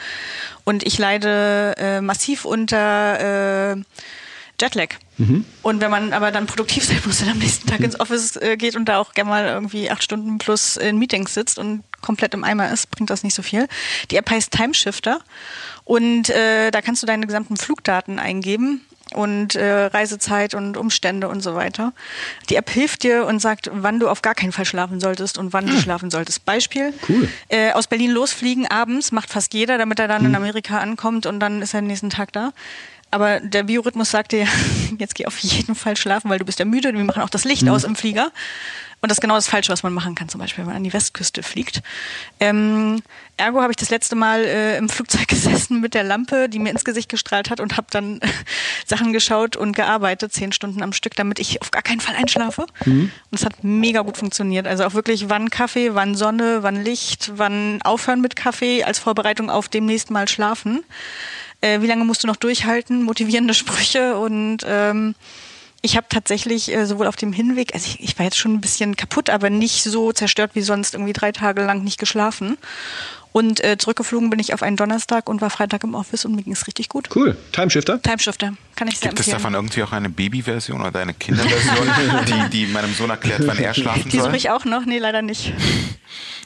Und ich leide äh, massiv unter äh, Jetlag. Mhm. Und wenn man aber dann produktiv sein muss und am nächsten Tag ins Office äh, geht und da auch gerne mal irgendwie acht Stunden plus in Meetings sitzt und komplett im Eimer ist, bringt das nicht so viel. Die App heißt Timeshifter und äh, da kannst du deine gesamten Flugdaten eingeben und äh, Reisezeit und Umstände und so weiter. Die App hilft dir und sagt, wann du auf gar keinen Fall schlafen solltest und wann du hm. schlafen solltest. Beispiel, cool. äh, aus Berlin losfliegen abends, macht fast jeder, damit er dann hm. in Amerika ankommt und dann ist er den nächsten Tag da. Aber der Biorhythmus sagt dir, jetzt geh auf jeden Fall schlafen, weil du bist ja müde. Wir machen auch das Licht mhm. aus im Flieger. Und das ist genau das Falsche, was man machen kann, zum Beispiel, wenn man an die Westküste fliegt. Ähm, ergo habe ich das letzte Mal äh, im Flugzeug gesessen mit der Lampe, die mir ins Gesicht gestrahlt hat und habe dann Sachen geschaut und gearbeitet, zehn Stunden am Stück, damit ich auf gar keinen Fall einschlafe. Mhm. Und es hat mega gut funktioniert. Also auch wirklich, wann Kaffee, wann Sonne, wann Licht, wann aufhören mit Kaffee als Vorbereitung auf demnächst mal schlafen. Äh, wie lange musst du noch durchhalten? Motivierende Sprüche und ähm, ich habe tatsächlich äh, sowohl auf dem Hinweg, also ich, ich war jetzt schon ein bisschen kaputt, aber nicht so zerstört wie sonst, irgendwie drei Tage lang nicht geschlafen. Und äh, zurückgeflogen bin ich auf einen Donnerstag und war Freitag im Office und mir ging es richtig gut. Cool. Timeshifter? Timeshifter. Kann ich sehr Gibt es davon irgendwie auch eine Babyversion oder eine Kinderversion, die, die meinem Sohn erklärt, wann er schlafen die soll? Die suche ich auch noch. Nee, leider nicht.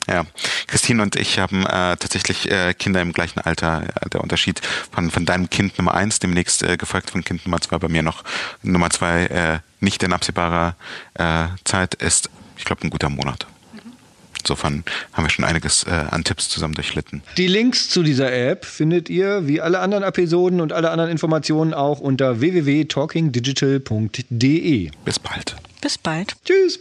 Ja, Christine und ich haben äh, tatsächlich äh, Kinder im gleichen Alter. Der Unterschied von, von deinem Kind Nummer eins, demnächst äh, gefolgt von Kind Nummer zwei, bei mir noch Nummer zwei, äh, nicht in absehbarer äh, Zeit ist, ich glaube, ein guter Monat. Insofern haben wir schon einiges äh, an Tipps zusammen durchlitten. Die Links zu dieser App findet ihr wie alle anderen Episoden und alle anderen Informationen auch unter www.talkingdigital.de. Bis bald. Bis bald. Tschüss.